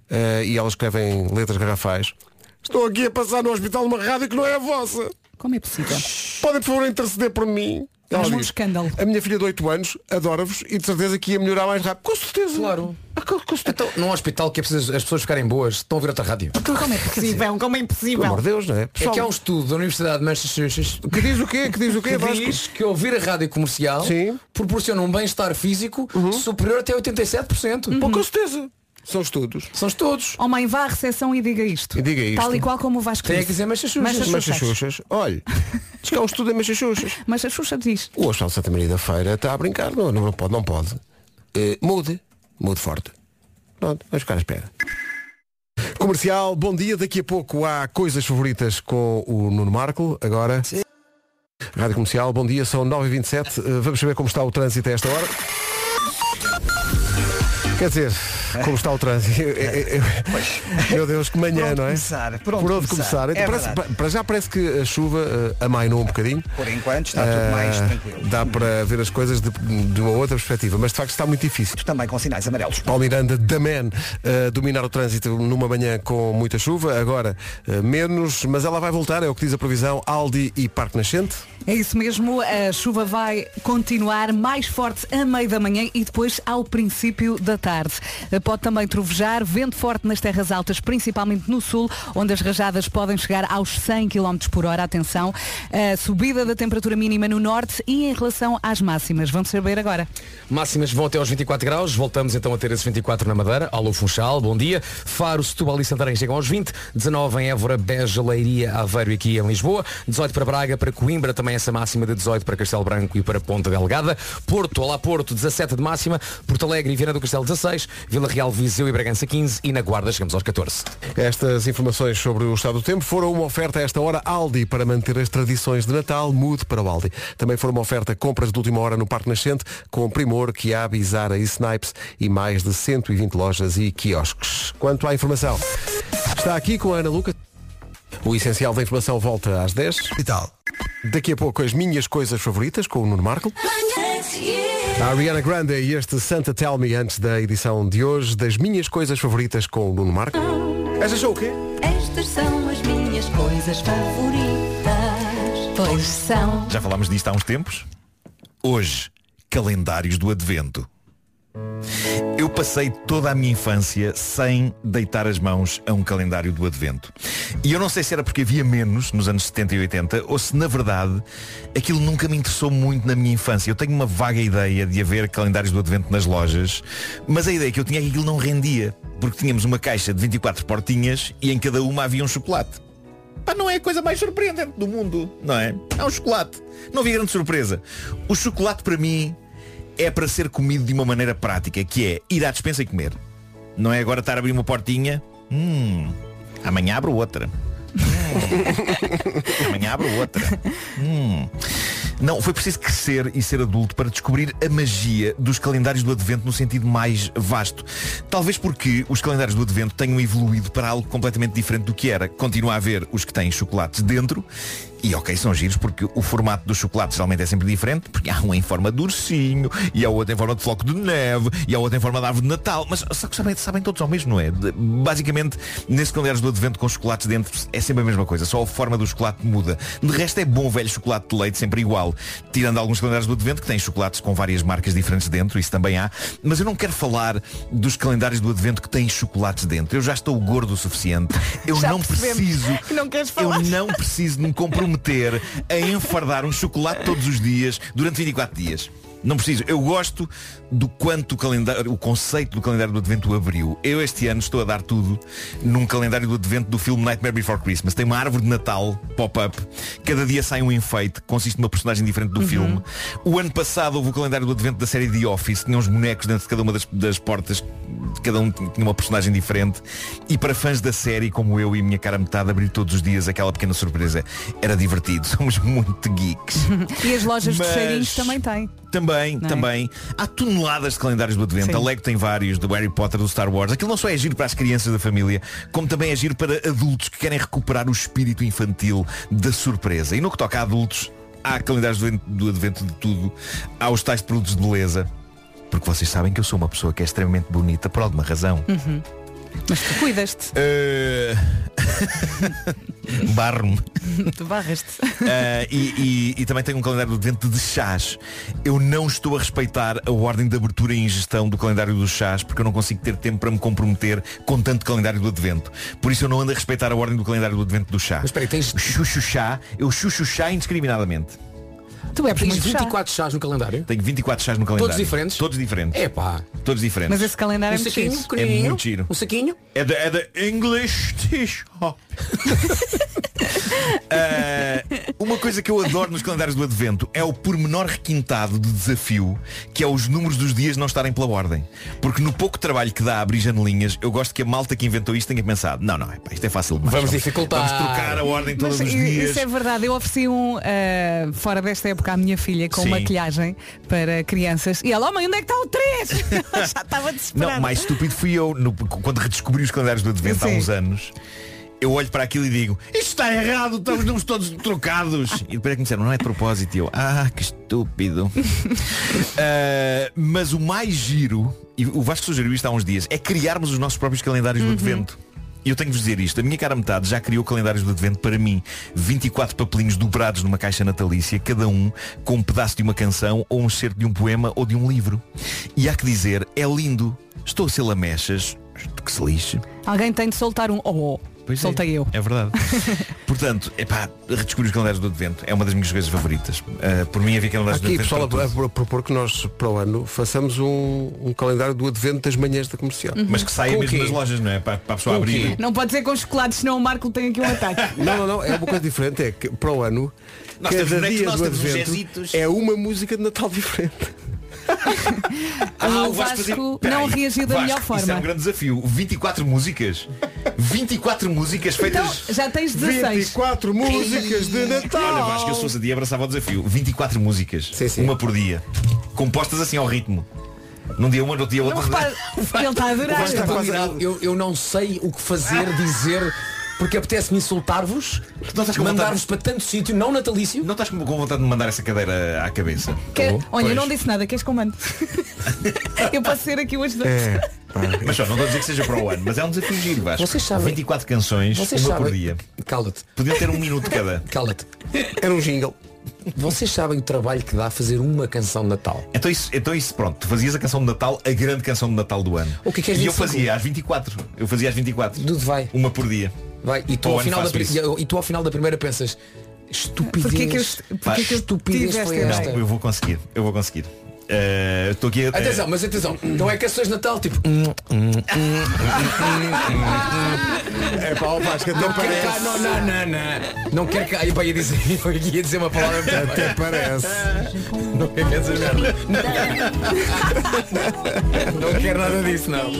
eh, e elas escrevem letras garrafais. Estou aqui a passar no hospital uma rádio que não é a vossa. Como é possível? Podem, por favor, interceder por mim. Ela Faz um diz, escândalo. A minha filha de 8 anos adora-vos e de certeza que ia melhorar mais rápido. Com certeza. Claro. Ah, com- com certeza. Então, num hospital que é preciso as pessoas ficarem boas, estão a ouvir outra rádio. Como é possível? Como é Pelo impossível? amor de Deus, não é? É Pessoal, que há um estudo da Universidade de Massachusetts Que diz o quê? Que diz o quê? que diz que ouvir a rádio comercial Sim. proporciona um bem-estar físico superior até 87%. Pô, com certeza. São estudos. São todos. Oh mãe, vá à recepção e diga isto. E diga isto. Tal e qual como o Vasco Tem disse. que dizer. Machachuchas. Olha, diz que há um estudo em Machachuchas. <laughs> Xuxa diz. O Hospital de Santa Maria da Feira está a brincar. Não, não pode, não pode. Eh, mude. Mude forte. Pronto, vamos ficar à espera. Comercial, bom dia. Daqui a pouco há coisas favoritas com o Nuno Marco. Agora. Rádio Comercial, bom dia, são 9h27. Eh, Vamos saber como está o trânsito a esta hora. Quer dizer, como está o trânsito? Eu- eu- eu- Meu Deus, que manhã, onde não é? começar? Por onde Por onde começar? começar? É Parece- para já parece que a chuva eh, amainou um bocadinho. Por enquanto está tudo mais Ah, tranquilo. Dá para ver as coisas de, de uma outra perspectiva, mas de facto está muito difícil. Também com sinais amarelos. Paulo Miranda, da Man, a dominar o trânsito numa manhã com muita chuva, agora eh, menos, mas ela vai voltar, é o que diz a previsão, Aldi e Parque Nascente. É isso mesmo, a chuva vai continuar mais forte a meio da manhã e depois ao princípio da tarde. Pode também trovejar, vento forte nas terras altas, principalmente no sul, onde as rajadas podem chegar aos 100 km por hora. Atenção, a subida da temperatura mínima no norte e em relação às máximas. Vamos saber agora. Máximas vão até aos 24 graus, voltamos então a ter esses 24 na Madeira, Alô Funchal, bom dia. Faro, Setúbal e Santarém chegam aos 20, 19 em Évora, Beja, Leiria, Aveiro e aqui em Lisboa, 18 para Braga, para Coimbra também essa máxima de 18 para Castelo Branco e para Ponta Delgada, Porto, Olá Porto, 17 de máxima, Porto Alegre e Viana do Castelo 16, Vila Real, Viseu e Bragança 15 e na Guarda chegamos aos 14. Estas informações sobre o estado do tempo foram uma oferta a esta hora Aldi para manter as tradições de Natal, mude para o Aldi. Também foram uma oferta compras de última hora no Parque Nascente com Primor, Kiabi, Zara e Snipes e mais de 120 lojas e quiosques. Quanto à informação, está aqui com a Ana Luca. O essencial da informação volta às 10 e tal. Daqui a pouco as minhas coisas favoritas com o Nuno Marco. A Ariana Grande e este Santa Tell Me antes da edição de hoje das minhas coisas favoritas com o Nuno Marco. Esta show o quê? Estas são as minhas coisas favoritas. Pois são. Já falámos disto há uns tempos. Hoje, calendários do Advento. Eu passei toda a minha infância sem deitar as mãos a um calendário do Advento. E eu não sei se era porque havia menos nos anos 70 e 80 ou se na verdade aquilo nunca me interessou muito na minha infância. Eu tenho uma vaga ideia de haver calendários do Advento nas lojas, mas a ideia que eu tinha é que aquilo não rendia, porque tínhamos uma caixa de 24 portinhas e em cada uma havia um chocolate. Pá, não é a coisa mais surpreendente do mundo, não é? É um chocolate. Não havia grande surpresa. O chocolate para mim é para ser comido de uma maneira prática, que é ir à despensa e comer. Não é agora estar a abrir uma portinha. Hum, amanhã abro outra. Hum, <laughs> amanhã abro outra. Hum. Não, foi preciso crescer e ser adulto para descobrir a magia dos calendários do Advento no sentido mais vasto. Talvez porque os calendários do Advento tenham evoluído para algo completamente diferente do que era. Continua a haver os que têm chocolates dentro e ok, são giros porque o formato dos chocolates geralmente é sempre diferente, porque há um em forma de ursinho, e há outro em forma de floco de neve, e há outro em forma de árvore de Natal, mas só que sabem, sabem todos ao mesmo, não é? De- basicamente, nesses calendários do advento com chocolates dentro, é sempre a mesma coisa, só a forma do chocolate muda. De resto é bom velho chocolate de leite, sempre igual. Tirando alguns calendários do advento que têm chocolates com várias marcas diferentes dentro, isso também há, mas eu não quero falar dos calendários do advento que têm chocolates dentro. Eu já estou gordo o suficiente. Eu Já não preciso. não queres Eu não preciso de me <laughs> comprometer a enfardar um chocolate todos os dias durante 24 dias. Não preciso. Eu gosto do quanto o calendário, o conceito do calendário do Advento abriu. Eu este ano estou a dar tudo num calendário do Advento do filme Nightmare Before Christmas. Tem uma árvore de Natal pop-up. Cada dia sai um enfeite que consiste numa personagem diferente do filme. O ano passado houve o calendário do Advento da série The Office. Tinha uns bonecos dentro de cada uma das, das portas. Cada um tinha uma personagem diferente. E para fãs da série, como eu e a minha cara metade, abrir todos os dias aquela pequena surpresa era divertido. <laughs> Somos muito geeks. <laughs> E as lojas Mas- de cheirinhos também têm. Também, é? também. Há toneladas de calendários do Advento. Sim. A Lego tem vários, do Harry Potter, do Star Wars. Aquilo não só é giro para as crianças da família, como também é giro para adultos que querem recuperar o espírito infantil da surpresa. E no que toca a adultos, há calendários do, do Advento de tudo. Há os tais produtos de beleza. Porque vocês sabem que eu sou uma pessoa que é extremamente bonita por alguma razão. Mas tu cuidas-te. Eh, <laughs> Barro-me. tu barras-te. Uh, e, e- e também tenho um calendário do advento de chás. Eu não estou a respeitar a ordem de abertura e ingestão do calendário dos chás porque eu não consigo ter tempo para me comprometer com tanto calendário do advento. Por isso eu não ando a respeitar a ordem do calendário do advento do chá. Mas espera tens- Chuchu chá, eu chuchu chá indiscriminadamente. Tu é chá. 24 chás no calendário? Tenho 24 chás no calendário. Todos diferentes? Todos diferentes. É pá. Todos diferentes. Mas esse calendário Um é muito saquinho pequenininho. muito giro. Um saquinho. É da é da English Tea Shop. Ah, uma coisa que eu adoro nos calendários do Advento é o pormenor requintado de desafio, que é os números dos dias não estarem pela ordem. Porque no pouco trabalho que dá a abrir janelinhas, eu gosto que a malta que inventou isto tenha pensado, não, não, epá, isto é fácil demais. Vamos dificultar. Vamos trocar a ordem todos Mas os dias. isso é verdade. Eu ofereci um ah, fora desta época à minha filha com Sim. maquilhagem para crianças e ela, oh mãe, onde é que está o 3? <laughs> Já estava desesperada. Não, mais estúpido fui eu no- quando redescobri os calendários do Advento há Sim. uns anos. Eu olho para aquilo e digo, isto está errado, estamos todos trocados. E depois é que me disseram, não é de propósito. E eu, ah, que estúpido. Ah, <laughs> mas o mais giro, e o Vasco sugeriu isto há uns dias, é criarmos os nossos próprios calendários do Advento. E eu tenho que vos dizer isto, a minha cara metade já criou calendários do Advento para mim. 24 papelinhos dobrados numa caixa natalícia, cada um com um pedaço de uma canção, ou um excerto de um poema ou de um livro. E há que dizer, é lindo. Estou a ser lamechas, que se lixe. Alguém tem de soltar um oh, oh. Pois é. Soltei eu. É verdade. <laughs> Portanto, epá, redescobrir os calendários do Advento é uma das minhas coisas favoritas. Ah, por mim havia calendários Aqui do pessoal Advento a, para tudo. a propor que nós para o ano façamos um, um calendário do advento das manhãs da comercial. Mas que saia mesmo quê? das lojas, não é? Para, para a pessoa Com abrir. quê? Não pode ser com chocolate, senão o Marco tem aqui um ataque. <laughs> Não, não, não, é uma coisa diferente, é que para o ano Nós temos cada dia nós do advento é uma música de Natal diferente. Ah, o Vasco Vasco fazia- Peraí, não reagiu da Vasco, melhor Isso é forma. um grande desafio. 24 músicas. 24 músicas feitas. Então, já tens 16. 24 músicas de Natal. Olha, Vasco, eu se fosse a dia abraçava o desafio. 24 músicas. Sim, sim. Uma por dia. Compostas assim ao ritmo. Num dia uma, no outro dia Não outra. <laughs> ele está a adorar. Eu, eu não sei o que fazer, dizer, porque apetece-me insultar-vos, mandar-vos para tanto sítio, não natalício. Não estás com com vontade de me mandar essa cadeira à cabeça? Quer- Tô. Olha, eu Pois. não disse nada, queres comando? <laughs> eu posso ser aqui ajudante. É, Mas só, não estou a dizer que seja para o ano, mas é um desafio giro, Vasco. Vocês sabem- 24 canções, Vocês uma sabem. por dia. Cala-te, Podiam ter um minuto cada. <laughs> cala-te. Era um jingle. Vocês sabem o trabalho que dá fazer uma canção de Natal. Então isso, então isso, pronto, tu fazias a canção de Natal, a grande canção de Natal do ano. O que é que és E eu 25? fazia às 24. Eu fazia às 24. Tudo vai. Uma por dia. Vai. E tu, Ao final da, pri- e tu ao final da primeira pensas, estupidez. Porquê que eu, porquê que eu estupidez tive esta foi ideia? esta? Não, eu vou conseguir. Eu vou conseguir. Estou aqui a. Atenção, mas atenção, não é canções de Natal, tipo. hum, É pá, o Vasco até Não quero cá, parece. não, não, não, não. Não quero cá. Eu ia dizer, <laughs> eu ia dizer uma palavra Até parece. Não quero essa merda. Não quero nada disso, não.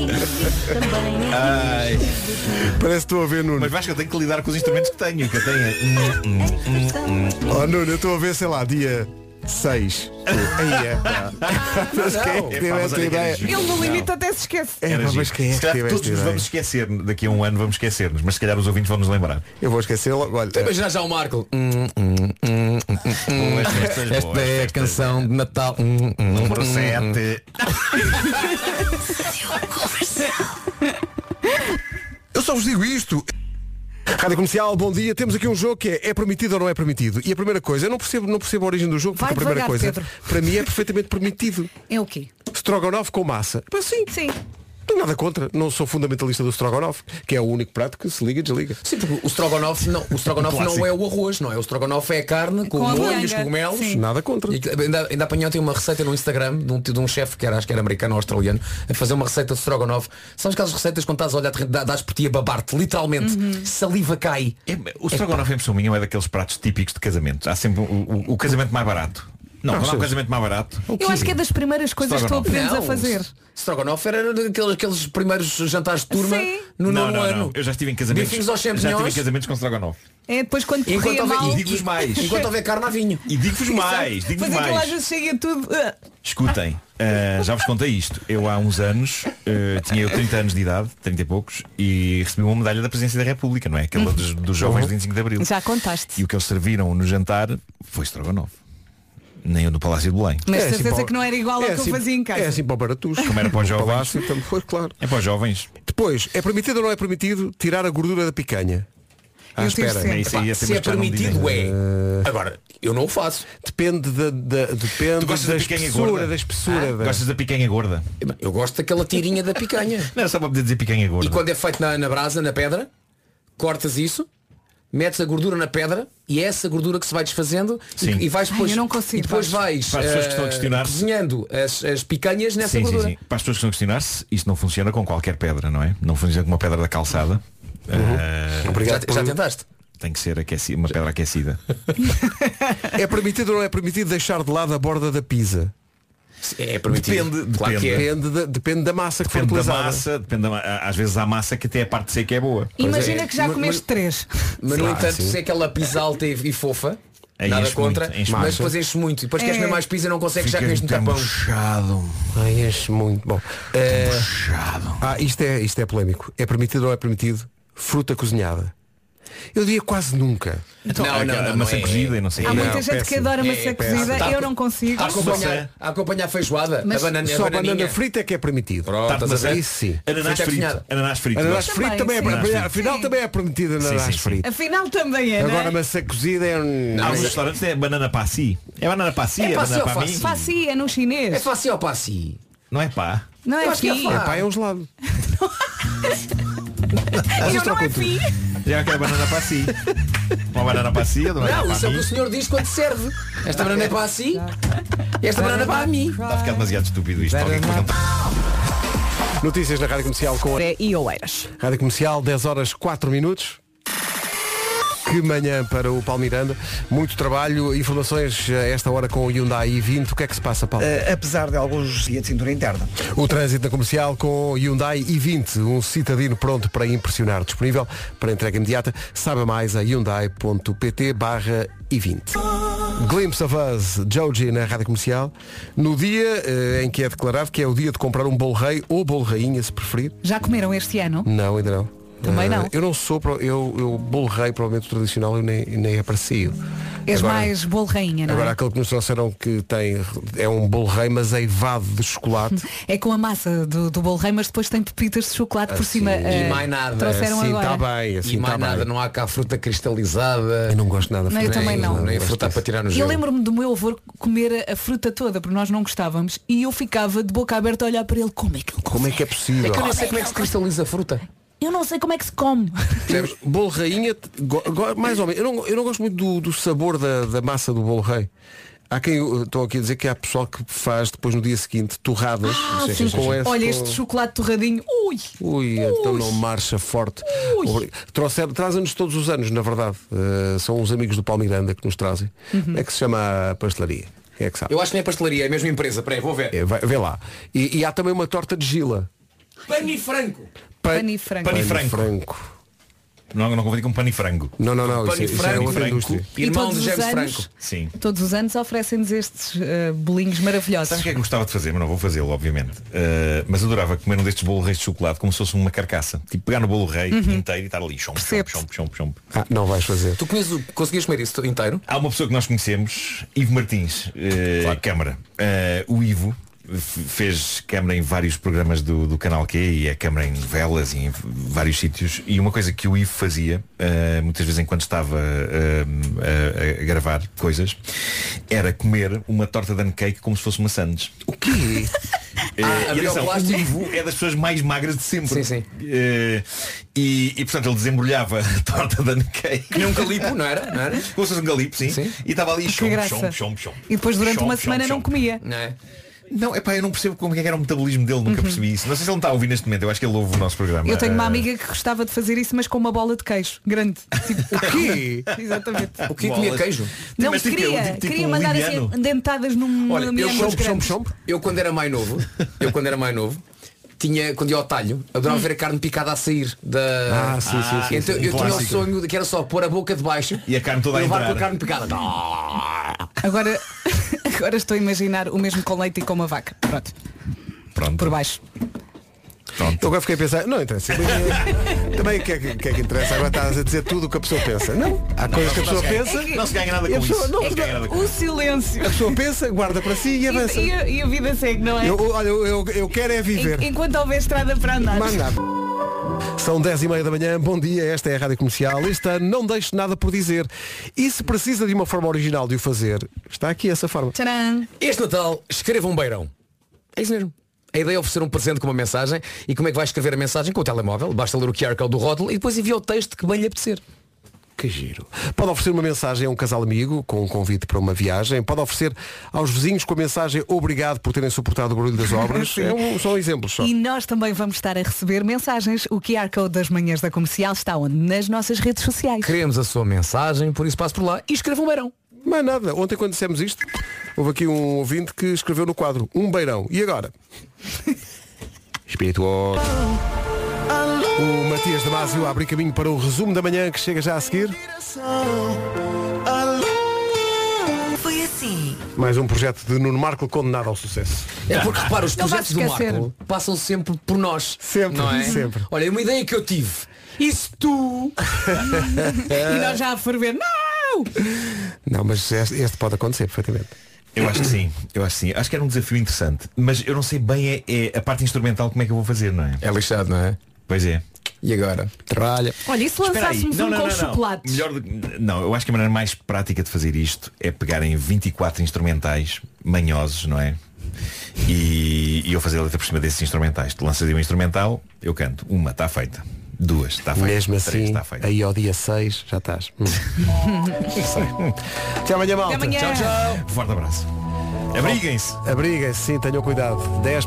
Ai, Parece que estou a ver Nuno. mas Vasco, eu tenho que lidar com os instrumentos que tenho. Que eu tenho. Hum, Oh Nuno, eu estou a ver, sei lá, dia 6. Aí é pá. Mas quem é que teve esta que era ideia? Ele no limite até se esquece. É, Era giro. mas quem é que calhar teve todos esta nos ideia? vamos esquecer daqui a um ano vamos esquecer-nos, mas se calhar os ouvintes vão nos lembrar. Eu vou esquecer logo. Olha, Imagina já o Marco. Hum, hum, hum, hum, hum. Boas festas, Esta boas é a festas. canção de Natal. Hum, hum, Número hum. 7. <laughs> Eu só vos digo isto. Rádio Comercial, bom dia. Temos aqui um jogo que é, é permitido ou não é permitido. E a primeira coisa, eu não percebo, não percebo a origem do jogo, porque a primeira devagar, coisa, Pedro. para mim é perfeitamente permitido. É o quê? Strogonoff com massa. Pá, sim, Sim. Tenho nada contra. Não sou fundamentalista do Strogonoff, que é o único prato que se liga e desliga. Sim, porque o strogonoff não, o strogonoff não é o arroz, não é? O strogonoff é a carne com, Com o molho, manga, os cogumelos. sim. Nada contra. E ainda, ainda apanhei ontem uma receita no Instagram de um, de um chefe que era, acho que era americano ou australiano a fazer uma receita de strogonoff. Sabes aquelas receitas quando estás a olhar, dás por ti a babar-te, literalmente, saliva cai. É, o Strogonoff em pessoa minha é daqueles pratos típicos de casamento. Há sempre o, o- o casamento mais barato. Não, não há um casamento mais barato. Eu acho que é das primeiras coisas que tu aprendes a fazer. Strogonoff era daqueles aqueles primeiros jantares de turma Sim. no não, nono não, ano. não. Eu já estive em casamentos. Bifinhos aos já estive em casamentos com Strogonoff. É depois quando Enquanto corria houver, mal. E digo-vos mais. enquanto houver carne a vinho. E digo-vos mais. Digo-vos Depois aquilo às mais. vezes chega tudo. ah, Escutem, uh, já vos contei isto. Eu há uns anos, uh, tinha eu 30 anos de idade, 30 e poucos, e recebi uma medalha da Presidência da República, não é? Aquela dos, dos jovens de 25 de Abril. Já contaste. E o que eles serviram no jantar foi Strogonoff. Nem o do Palácio de Belém. Mas É assim certeza para o- que não era igual ao é que assim- eu fazia em casa. É assim para o Baratus. Como era para os No jovens. Palácio também foi, claro. É para os jovens. Depois, é permitido ou não é permitido tirar a gordura da picanha? Eu tiro espera. sempre. Isso aí, é se é que permitido é. Agora, eu não o faço. Depende da, da- depende Tu gostas da da picanha espessura, gorda? da espessura. Ah, da- Gostas da picanha gorda? Eu gosto daquela tirinha da picanha. <laughs> Não, só para poder dizer picanha gorda. E quando é feito na, na brasa, na pedra, cortas isso, metes a gordura na pedra e é essa gordura que se vai desfazendo Sim. e, e vais Ai, depois, eu não consigo, e depois vais Para as pessoas que estão a eh, questionar- cozinhando as, as picanhas nessa Sim, sim, gordura. sim. Para as pessoas que estão a questionar-se, isto não funciona com qualquer pedra, não é? Não funciona com uma pedra da calçada. Ah, Obrigado Já, já tentaste? Tem que ser aquecida, uma pedra aquecida. <laughs> É permitido ou não é permitido deixar de lado a borda da pizza? É permitido. Depende, Claro que depende. é. Depende da, depende da massa que for Depende da utilizada. massa, depende da, às vezes há massa que até a parte seca é boa. Imagina é. que já Mas- comeste três. Mas no Ah, entanto, sim. se é aquela pizza alta e, e fofa, Aí nada contra, muito, mas muito. depois enche muito. E depois queres É. comer mais pizza e não consegues já Ficas com este tapão. embuchado. Ai, enche muito. Bom. é- Embuchado. Ah, isto é, isto é polémico. É permitido ou é permitido? Fruta cozinhada. Eu diria quase nunca. Então, Não, a- não, não, massa não é. cozida e não sei. Há muita Não, gente que adora É, maçã cozida, Tá eu não consigo. A acompanhar, Maçã. a acompanhar feijoada, Mas a banana, Só a banana frita é que é permitido. Pronto, Tarte estás a ver? maçã. Isso sim. Ananás Frita frito. Ananás frito. Ananás frito também é. Afinal também é permitido ananás Sim, sim. frito. Afinal também é, não Agora é? maçã cozida é um... Há uns restaurantes é banana passi. É banana passi, É é, passi banana para mim. Faci, é no É chinês. fácil ou passi? Não é pá. Não é que é. É pá, é um gelado. <laughs> Eu não é fi. Já que é banana passi. Uma banana passi, outra banana Não, isso é o que para o senhor diz quando serve. Esta banana é para si e esta banana é para mim. Está a ficar demasiado estúpido isto. Alguém não Notícias na Rádio Comercial com a É e Oeiras. Rádio Comercial, 10 horas 4 minutos. Que manhã para o Paulo Miranda. Muito trabalho, informações a esta hora com o Hyundai i20. O que é que se passa, Paulo? Eh, apesar de alguns dias de cintura interna. O trânsito na comercial com o Hyundai i20, um citadino pronto para impressionar, disponível para entrega imediata. Saiba mais a hyundai.pt barra i20. Glimpse of Us, Joji na rádio comercial. No dia eh, em que é declarado que é o dia de comprar um bolo rei ou bolo rainha, se preferir. Já comeram este ano? Não, ainda não. Também Eh, não. Eu não sou, pro- eu, eu bolo rei, provavelmente o tradicional, eu nem, nem aprecio. És Agora- mais bolo rainha, não Agora é? aquele que nos trouxeram que tem é um bolo rei, mas eivado de chocolate. <laughs> É com a massa do, do bolo rei, mas depois tem pepitas de chocolate por Assim. cima. E eh, mais nada. Trouxeram Sim, agora. está bem, assim E mais está nada, bem. não há cá fruta cristalizada. Eu não gosto nada de Não, eu fruta. também não. Nem a gosto fruta para tirar no E eu lembro-me do meu avô comer a, fruta toda, porque nós não gostávamos, e eu ficava de boca aberta a olhar para ele. Como é que ele Como é que é É possível? que eu nem sei como é que se cristaliza a fruta. Eu não sei como é que se come. Percebes? Bolo rainha, go- go- mais ou menos. Eu não, eu não gosto muito do, do sabor da, da massa do bolo rei. Há quem, estou aqui a dizer que há pessoal que faz depois no dia seguinte torradas Ah, sim. com esse. Olha, com- este chocolate torradinho. Ui! Ui, então não marcha forte. Trazem-nos todos os anos, na verdade. Uh, são os amigos do Paulo Miranda que nos trazem. Uhum. Como é que se chama a pastelaria? Quem é que sabe? Eu acho que nem é pastelaria, é a mesma empresa. Peraí, vou ver. É, vai- vê lá. E, e há também uma torta de gila. Pani Franco. Pa- Pani franco. Pani Pani franco. Não, não confundi com pano e frango. Não, não, não. Isso, Pani é- isso é. E Irmão de James anos- Franco. Sim. Todos os anos oferecem-nos estes eh, bolinhos maravilhosos. Sabes o que é que gostava de fazer? Mas não vou fazê-lo, obviamente. Uh, mas adorava comer um destes bolos reis de chocolate como se fosse uma carcaça. Tipo, pegar no bolo rei inteiro e estar ali. Chomp, chomp, chomp, chomp, chomp. Ah, não vais fazer. Tu conheces, conseguias comer isso inteiro? Há uma pessoa que nós conhecemos, Ivo Martins, uh, Câmara. Uh, o Ivo fez câmara em vários programas do, do Canal Q e é câmara em novelas e em vários sítios. E uma coisa que o Ivo fazia, uh, muitas vezes enquanto estava uh, a, a gravar coisas, era comer uma torta de cake como se fosse uma sandes. O quê? Eh, Ah, e atenção, o Ivo é das pessoas mais magras de sempre. Sim, sim. Eh, e, e, portanto ele desembrulhava a <laughs> torta de cake. Nem um calipo, não era? Não era? Como se fosse um galipo, sim. Sim. E estava ali Que chom, chom, chom, chom. E depois durante Chom, uma semana chom. não comia. Não é? Não, é pá, eu não percebo como é que era o metabolismo dele, nunca percebi isso. Não sei se ele não está a ouvir neste momento, eu acho que ele ouve o nosso programa. Eu tenho uma Eh, amiga que gostava de fazer isso, mas com uma bola de queijo. Grande. <laughs> Tipo, O quê? <laughs> exatamente. O que comia queijo? Não, Mas tipo, queria, tipo, tipo queria um mandar indiano. assim dentadas num Olha, eu quando era mais novo, eu quando era mais novo, tinha, quando ia ao talho, adorava ver a carne picada a sair da. Ah, sim, sim, sim, Então sim. eu Um tinha o sonho de que era só pôr a boca de baixo E a carne toda a levar entrar. com a carne picada. Agora, agora estou a imaginar o mesmo com leite e com uma vaca. Pronto, Pronto, por baixo. pronto. Eu agora fiquei a pensar, não interessa. Também o que, é que, que é que interessa? Agora estás a dizer tudo o que a pessoa pensa. Não, há coisas que a pessoa pensa. Não se ganha nada E com pessoa- isso. não, Não se ganha nada com O isso. silêncio. A pessoa pensa, guarda para si e E, avança. e a, e a vida segue, não é? Eu, olha, eu, eu, eu quero é viver. En- enquanto houver estrada para andar. Nada. São 10 e meia da manhã, bom dia, esta é a Rádio Comercial. Este ano não deixe nada por dizer. E se precisa de uma forma original de o fazer, está aqui essa forma. Tcharam! Este Natal, escreva um beirão. É isso mesmo. A ideia é oferecer um presente com uma mensagem e como é que vai escrever a mensagem? Com o telemóvel, basta ler o QR Code do rótulo e depois envia o texto que bem lhe apetecer. Que giro. Pode oferecer uma mensagem a um casal amigo com um convite para uma viagem. Pode oferecer aos vizinhos com a mensagem obrigado por terem suportado o barulho das <laughs> obras. É um, são exemplos só. E nós também vamos estar a receber mensagens. O QR Code das manhãs da comercial está onde? Nas nossas redes sociais. Queremos a sua mensagem, por isso passe por lá e escreva um beirão. Mais nada. Ontem quando dissemos isto, houve aqui um ouvinte que escreveu no quadro um beirão. E agora? <laughs> Espirituoso. O Matias Damasio abre caminho para o resumo da manhã que chega já a seguir. Foi assim. Mais um projeto de Nuno Marco condenado ao sucesso. É porque repara, os Não projetos do esquecer. Marco passam sempre por nós. Sempre, não é? sempre. Olha, uma ideia que eu tive. E se tu E nós já a ferver. Não! Não, mas este, este pode acontecer perfeitamente. Eu acho que sim, eu acho que sim. Acho que era um desafio interessante. Mas eu não sei bem é, é a parte instrumental como é que eu vou fazer, não é? É lixado, não é? Pois é. E agora? Tralha. Olha, e se lançássemos um com chocolates? Melhor do- não, eu acho que a maneira mais prática de fazer isto é pegarem 24 instrumentais manhosos, não é? E, e eu fazer a letra por cima desses instrumentais. Tu lanças aí um instrumental, eu canto. Uma, está feita. Duas, está feita. Mesmo Três, assim, está feita. aí ao dia 6 já estás. Hum. <laughs> Até amanhã, malta. Até amanhã. Tchau, tchau. Forte abraço. Abriguem-se. Abriguem-se, sim, tenham cuidado. 10.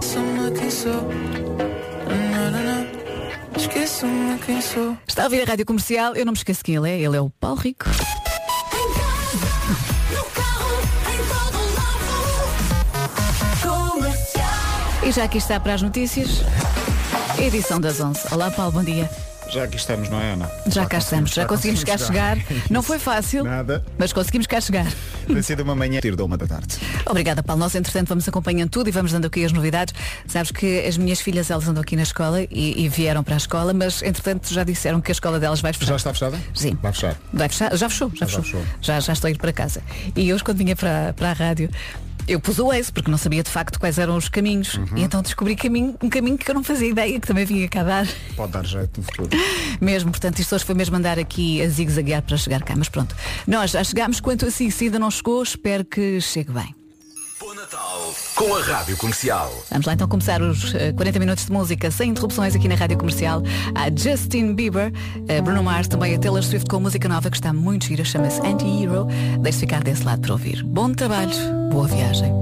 Está a ouvir a rádio comercial, eu não me esqueço quem ele é, ele é o Paulo Rico. E já aqui está para as notícias, edição das 11. Olá Paulo, bom dia. Já aqui estamos, não é, Ana? Já cá estamos, já conseguimos cá chegar. Não foi fácil, Nada. mas conseguimos cá chegar. Tem sido uma manhã tiro da uma da tarde. Obrigada, Paulo. Nós, entretanto, vamos acompanhando tudo e vamos dando aqui as novidades. Sabes que as minhas filhas, elas andam aqui na escola e, e vieram para a escola, mas, entretanto, já disseram que a escola delas vai fechar. Já está fechada? Sim. Vai fechar. Vai fechar? Já fechou, já, Já fechou. fechou. Já, já estou a ir para casa. E hoje, quando vinha para, para a rádio, eu pus o Waze, porque não sabia de facto quais eram os caminhos. Uhum. E então descobri caminho, um caminho que eu não fazia ideia, que também vinha cá dar. Pode dar jeito no futuro. <laughs> Mesmo, portanto, isto hoje foi mesmo andar aqui a zigue-zaguear para chegar cá. Mas pronto, nós já chegámos, quanto assim, se ainda não chegou, espero que chegue bem. Com a Rádio Comercial. Vamos lá então começar os eh, 40 minutos de música sem interrupções aqui na Rádio Comercial. Há Justin Bieber, a Bruno Mars, também a Taylor Swift com música nova que está muito gira, chama-se Anti-Hero. Deixe ficar desse lado para ouvir. Bom trabalho, boa viagem.